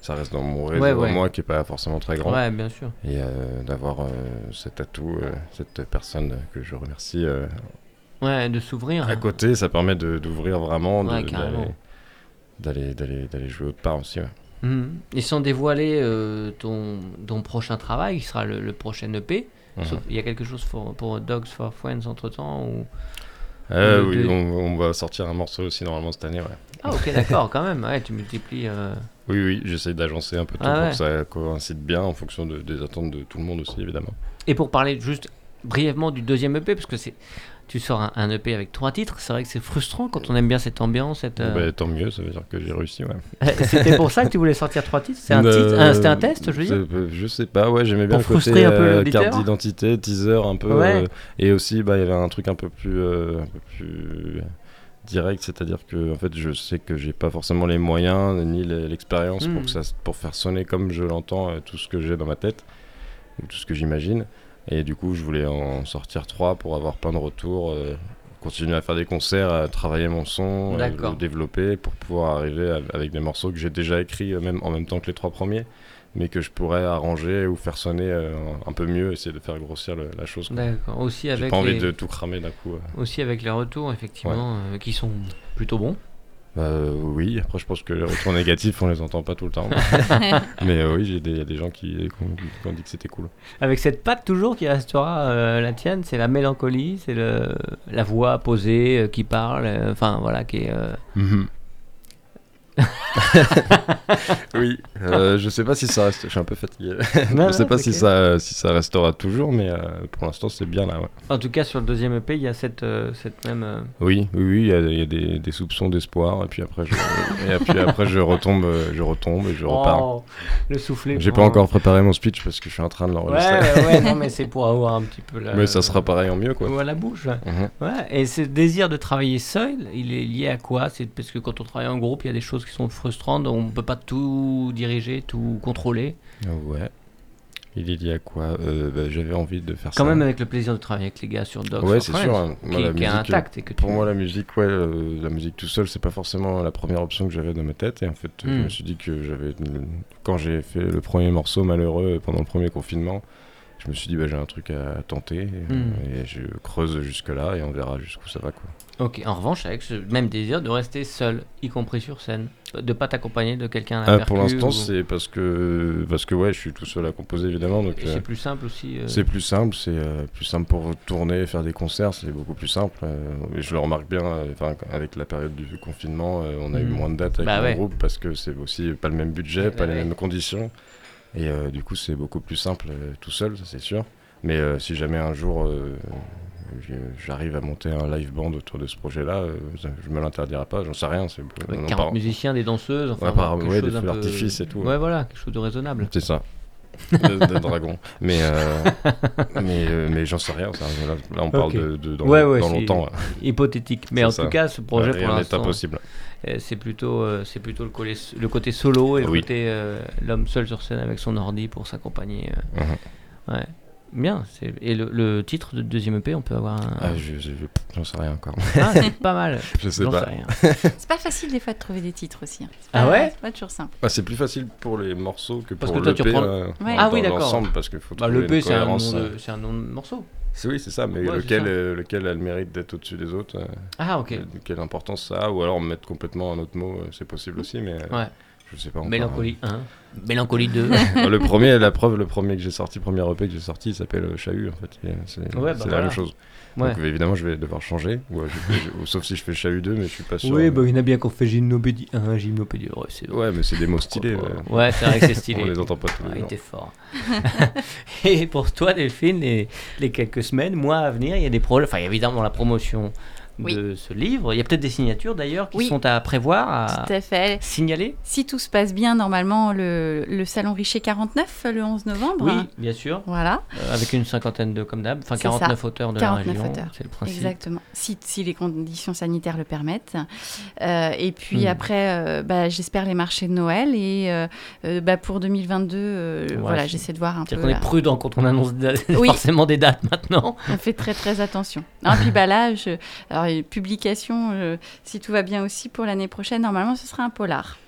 ça reste dans mon réseau, moi, qui est pas forcément très grand. Ouais, bien sûr. Et d'avoir cet atout, cette personne que je remercie Ouais, de s'ouvrir. À côté, ça permet d'ouvrir vraiment, d'aller d'aller jouer autre part aussi. Ouais. Mhm. Et sans dévoiler euh, ton, ton, prochain travail, qui sera le, prochain EP, mhm. il y a quelque chose pour, pour Dogs for Friends entre temps ou... Euh, oui, on, va sortir un morceau aussi normalement cette année. Ouais. Ah, ok, d'accord, quand même. Ouais, tu multiplies. Euh. Oui, oui, j'essaie d'agencer un peu tout ah pour que ça coïncide bien en fonction de, des attentes de tout le monde aussi, évidemment. Et pour parler juste brièvement du deuxième EP, parce que c'est tu sors un, EP avec trois titres, c'est vrai que c'est frustrant quand on aime bien cette ambiance. Cette, euh, bah, tant mieux, ça veut dire que j'ai réussi. Ouais. C'était pour ça que tu voulais sortir trois titres C'était un, euh, un, test, je veux dire Je sais pas, ouais, j'aimais bien le côté euh, carte d'identité, teaser un peu. et aussi, bah, il y avait un truc un peu plus, un peu plus direct, c'est-à-dire que en fait, je sais que j'ai pas forcément les moyens ni l'expérience pour, hmm. pour faire sonner comme je l'entends tout ce que j'ai dans ma tête, tout ce que j'imagine. Et du coup, je voulais en sortir trois pour avoir plein de retours, euh, continuer à faire des concerts, à travailler mon son, à le développer pour pouvoir arriver avec des morceaux que j'ai déjà écrits euh, même en même temps que les trois premiers, mais que je pourrais arranger ou faire sonner euh, un peu mieux, essayer de faire grossir la chose. D'accord. Aussi avec. J'ai pas envie de tout cramer d'un coup. Aussi avec les retours, effectivement, qui sont plutôt bons. Bah, oui, après je pense que les retours négatifs on les entend pas tout le temps. mais euh, oui, il y a des gens qui, ont dit que c'était cool. Avec cette patte toujours qui restera euh, la tienne, c'est la mélancolie, c'est la voix posée euh, qui parle, enfin voilà, qui est. Mhm. oui, euh, je sais pas si ça reste. Je suis un peu fatigué. je sais pas si ça, si ça restera toujours, mais euh, pour l'instant c'est bien là. Ouais. En tout cas, sur le deuxième EP, il y a cette, euh, cette même. Oui, oui, oui, il y a, y a des, des, soupçons d'espoir, et puis après, je, et puis après je retombe, je retombe et je repars. Oh, le soufflet. J'ai pas encore préparé mon speech parce que je suis en train de l'enregistrer. Ouais, ouais, non, mais c'est pour avoir un petit peu la. Mais ça sera pareil en mieux, quoi. Ou à la bouche. Mhm. Ouais. Et ce désir de travailler seul, il est lié à quoi? C'est parce que quand on travaille en groupe, il y a des choses qui sont frustrantes on ne peut pas tout diriger, tout contrôler. Ouais. Il est lié à quoi? Euh, bah, J'avais envie de faire ça. Quand même avec le plaisir de travailler avec les gars sur Dogs Ouais, c'est sûr. Hein. qui, est intact. Et que pour moi, la musique, ouais, euh, la musique tout seul, c'est pas forcément la première option que j'avais dans ma tête. Et en fait, je hmm. me suis dit que j'avais. Quand j'ai fait le premier morceau malheureux pendant le premier confinement, je me suis dit, bah, j'ai un truc à tenter. Hmm. Et, je creuse jusque-là et on verra jusqu'où ça va. Quoi. Ok, en revanche, avec ce même désir de rester seul, y compris sur scène, de pas t'accompagner de quelqu'un à la ah, Pour l'instant, c'est parce que, parce que ouais, je suis tout seul à composer évidemment. Donc, c'est euh, plus simple aussi. Euh. C'est plus simple, c'est euh, plus simple pour tourner, faire des concerts, c'est beaucoup plus simple. et je le remarque bien, avec la période du confinement, on a eu hmm. moins de dates avec bah, groupe parce que c'est aussi pas le même budget, pas les mêmes conditions. Et euh, du coup, c'est beaucoup plus simple euh, tout seul, ça c'est sûr. Mais euh, si jamais un jour j'arrive à monter un live band autour de ce projet-là, je me l'interdirai pas, j'en sais rien. C'est, 40 musiciens, des danseuses, enfin, ouais, des feux d'artifice et tout. Ouais, voilà, quelque chose de raisonnable. C'est ça. de, dragon. Mais, mais, mais j'en sais rien. Là, on parle de, dans, longtemps. Hypothétique. Mais en tout cas, ce projet pour l'instant. n'est impossible. C'est plutôt, euh, c'est plutôt le, côté, le côté solo et le côté euh, l'homme seul sur scène avec son ordi pour s'accompagner. Mhm. Ouais. Bien. Et le, titre de deuxième EP, on peut avoir un. Ah, je, j'en sais rien encore. Ah, c'est pas mal. je sais pas. c'est pas facile des fois de trouver des titres aussi. Hein. Ah ouais C'est pas toujours simple. Bah, c'est plus facile pour les morceaux que parce pour que toi, l'EP. Prends... Euh, Ah oui, d'accord. Parce faut bah, l'EP, c'est un nom de morceau. Oui, c'est ça, mais lequel, lequel a le mérite d'être au-dessus des autres euh, Ah, ok. Quelle importance ça a Ou alors mettre complètement un autre mot, euh, c'est possible aussi, mais. Ouais. Je sais pas encore. Mélancolie 1, Mélancolie 2. le premier, la preuve, le premier que j'ai sorti, le premier EP que j'ai sorti, il s'appelle Chahut en fait. C'est ouais, bah la même chose. Donc évidemment, je vais devoir changer, ou, sauf si je fais Chahut 2, mais je suis pas sûr. Oui, bah, il y en a bien qu'on fait Gymnopédie 1, Gymnopédie ouais, ouais, mais c'est des mots stylés. Ouais, c'est vrai que c'est stylé. On les entend pas tous les ah, Il était fort. Et pour toi, Delphine, les, les quelques semaines, mois à venir, il y a des problèmes. Enfin, évidemment, la promotion de ce livre. Il y a peut-être des signatures d'ailleurs qui sont à prévoir, à tout à fait. signaler. Si tout se passe bien, normalement, le, le Salon Richer 49, le 11 novembre. Oui, bien sûr. Voilà. Euh, avec une cinquantaine de, comme d'hab, enfin 49 auteurs de 49 la région. C'est le principe. Exactement. Si, si, les conditions sanitaires le permettent. Euh, et puis hmm. après, euh, bah, j'espère les marchés de Noël. Et bah, pour 2022, voilà, j'essaie de voir un peu. On est prudent quand on annonce forcément des dates maintenant. On fait très très attention. Et puis bah, là, je, alors, publication, euh, si tout va bien aussi, pour l'année prochaine, normalement, ce sera un polar.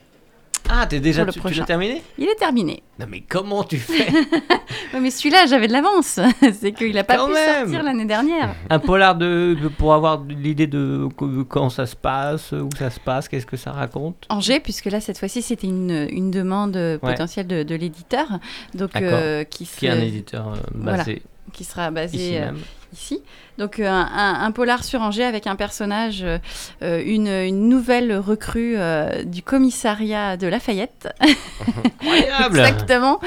Ah, t'es déjà, tu, tu l'as terminé? Il est terminé. Non mais comment tu fais? Mais celui-là, j'avais de l'avance. C'est qu'il n'a pas pu sortir l'année dernière. Un polar de, pour avoir l'idée de quand ça se passe, où ça se passe, qu'est-ce que ça raconte? Angers, puisque là, cette fois-ci, c'était une, une, demande potentielle de, l'éditeur. Donc, euh, qui, qui est un éditeur euh, basé. qui sera basé ici. Donc euh, un, polar sur Angers avec un personnage, euh, euh, une, nouvelle recrue du commissariat de Lafayette. Exactement.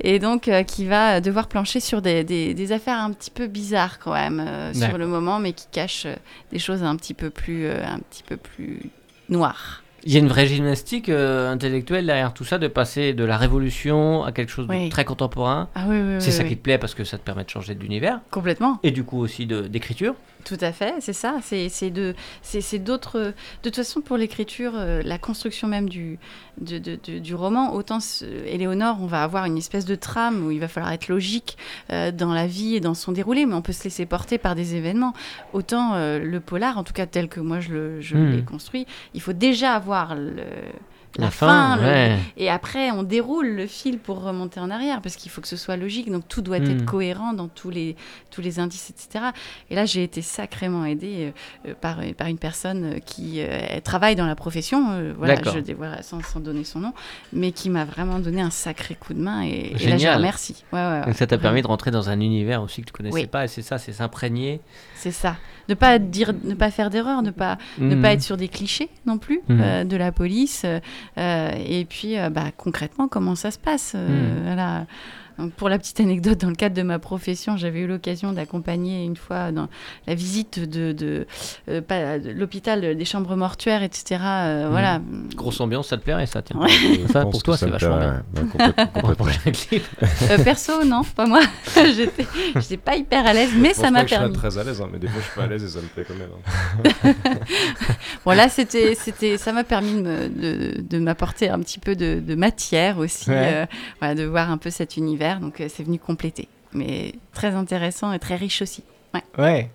Et donc qui va devoir plancher sur des, des, affaires un petit peu bizarres quand même sur le moment, mais qui cachent des choses un petit peu plus, un petit peu plus noires. Il y a une vraie gymnastique euh, intellectuelle derrière tout ça, de passer de la révolution à quelque chose de très contemporain. Ah, oui, oui, c'est ça qui te plaît parce que ça te permet de changer d'univers. Complètement. Et du coup aussi d'écriture. Tout à fait, c'est ça. C'est de, c'est d'autres. De toute façon, pour l'écriture, euh, la construction même du, de, du roman, autant Éléonore, on va avoir une espèce de trame où il va falloir être logique euh, dans la vie et dans son déroulé, mais on peut se laisser porter par des événements. Autant le polar, en tout cas tel que moi je hmm. l'ai construit, il faut déjà avoir le la, fin, et après on déroule le fil pour remonter en arrière parce qu'il faut que ce soit logique donc tout doit être hmm. cohérent dans tous les tous les indices etc et là j'ai été sacrément aidée euh, par par une personne qui euh, travaille dans la profession euh, voilà je dévoile sans, sans, donner son nom mais qui m'a vraiment donné un sacré coup de main et, là je remercie. Donc ça t'a permis de rentrer dans un univers aussi que tu connaissais pas et c'est ça c'est s'imprégner c'est ça ne pas dire ne pas faire d'erreur ne pas ne pas hmm. être sur des clichés non plus hmm. de la police euh, et puis, euh, bah, concrètement, comment ça se passe euh, hmm. voilà pour la petite anecdote, dans le cadre de ma profession, j'avais eu l'occasion d'accompagner une fois dans la visite de, de, euh, l'hôpital des chambres mortuaires, etc. Euh, mmh. Voilà. Grosse ambiance, ça te plairait ça, tiens. ça pour toi, c'est vachement bien. euh, perso, non, pas moi. J'étais, j'étais pas hyper à l'aise, mais ça m'a permis. Je suis très à l'aise, hein, mais des fois je suis pas à l'aise et ça me plaît quand même. Hein. bon là, c'était, c'était, ça m'a permis de, de, de m'apporter un petit peu de, de matière aussi, euh, voilà, de voir un peu cet univers donc euh, c'est venu compléter. Mais très intéressant et très riche aussi. Ouais. ouais.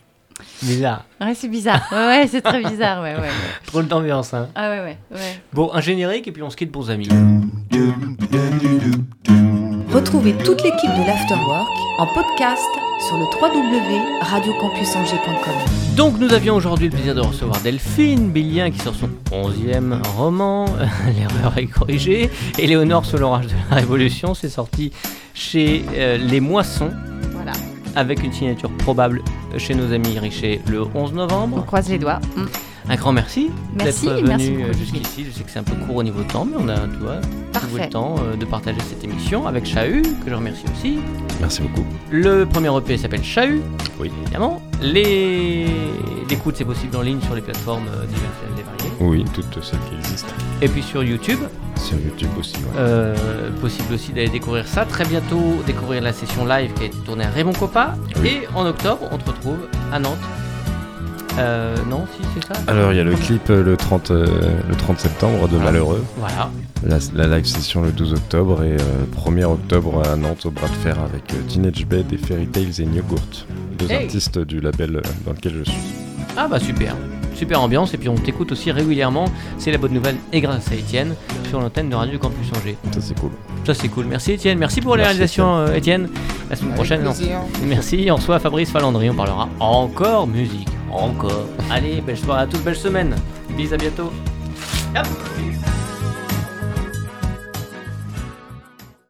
Bizarre. Ouais, c'est bizarre. Ouais, c'est très bizarre. Ouais, ouais, Trop d'ambiance. Hein. Ah ouais, ouais, ouais. Bon, un générique et puis on se quitte pour amis. Retrouvez toute l'équipe de l'Afterwork en podcast sur le www.radiocampusangers.com. Donc nous avions aujourd'hui le plaisir de recevoir Delphine Billien qui sort son 11e roman, L'erreur est corrigée, et Léonore sous l'orage de la Révolution, c'est sorti chez euh, Les Moissons. Voilà. Avec une signature probable chez nos amis Richer le 11 novembre. On croise les doigts. Mm. Un grand merci, merci d'être venu euh, jusqu'ici. Je sais que c'est un peu court au niveau de temps, mais on a tu vois, trouvé le temps euh, de partager cette émission avec Chahut, que je remercie aussi. Merci beaucoup. Le premier EP s'appelle Chahut. Oui. Évidemment. Les... L'écoute, c'est possible en ligne sur les plateformes diverses et variées. Oui, toutes celles qui existent. Et puis sur YouTube. Sur YouTube aussi, ouais. Euh, possible aussi d'aller découvrir ça. Très bientôt, découvrir la session live qui a été tournée à Raymond Coppa. Et en octobre, on te retrouve à Nantes Euh, non, si, c'est ça Alors, il y a le clip euh, le 30, euh, le 30 septembre de Malheureux. Voilà. La, la live session le 12 octobre et euh, 1er octobre à Nantes au bras de fer avec euh, Teenage Bed et Fairy Tales et Yogurt. Deux Hey. artistes du label euh, dans lequel je suis. Ah bah super. Super ambiance et puis on t'écoute aussi régulièrement, c'est la bonne nouvelle et grâce à Étienne sur l'antenne de Radio Campus Angers. Ça, c'est cool. Ça c'est cool, merci Étienne, merci pour la réalisation euh, Étienne. La semaine prochaine, non. merci, on reçoit Fabrice Falandry, on parlera encore musique, encore. Allez, belle soirée à tous, belle semaine, bis à bientôt.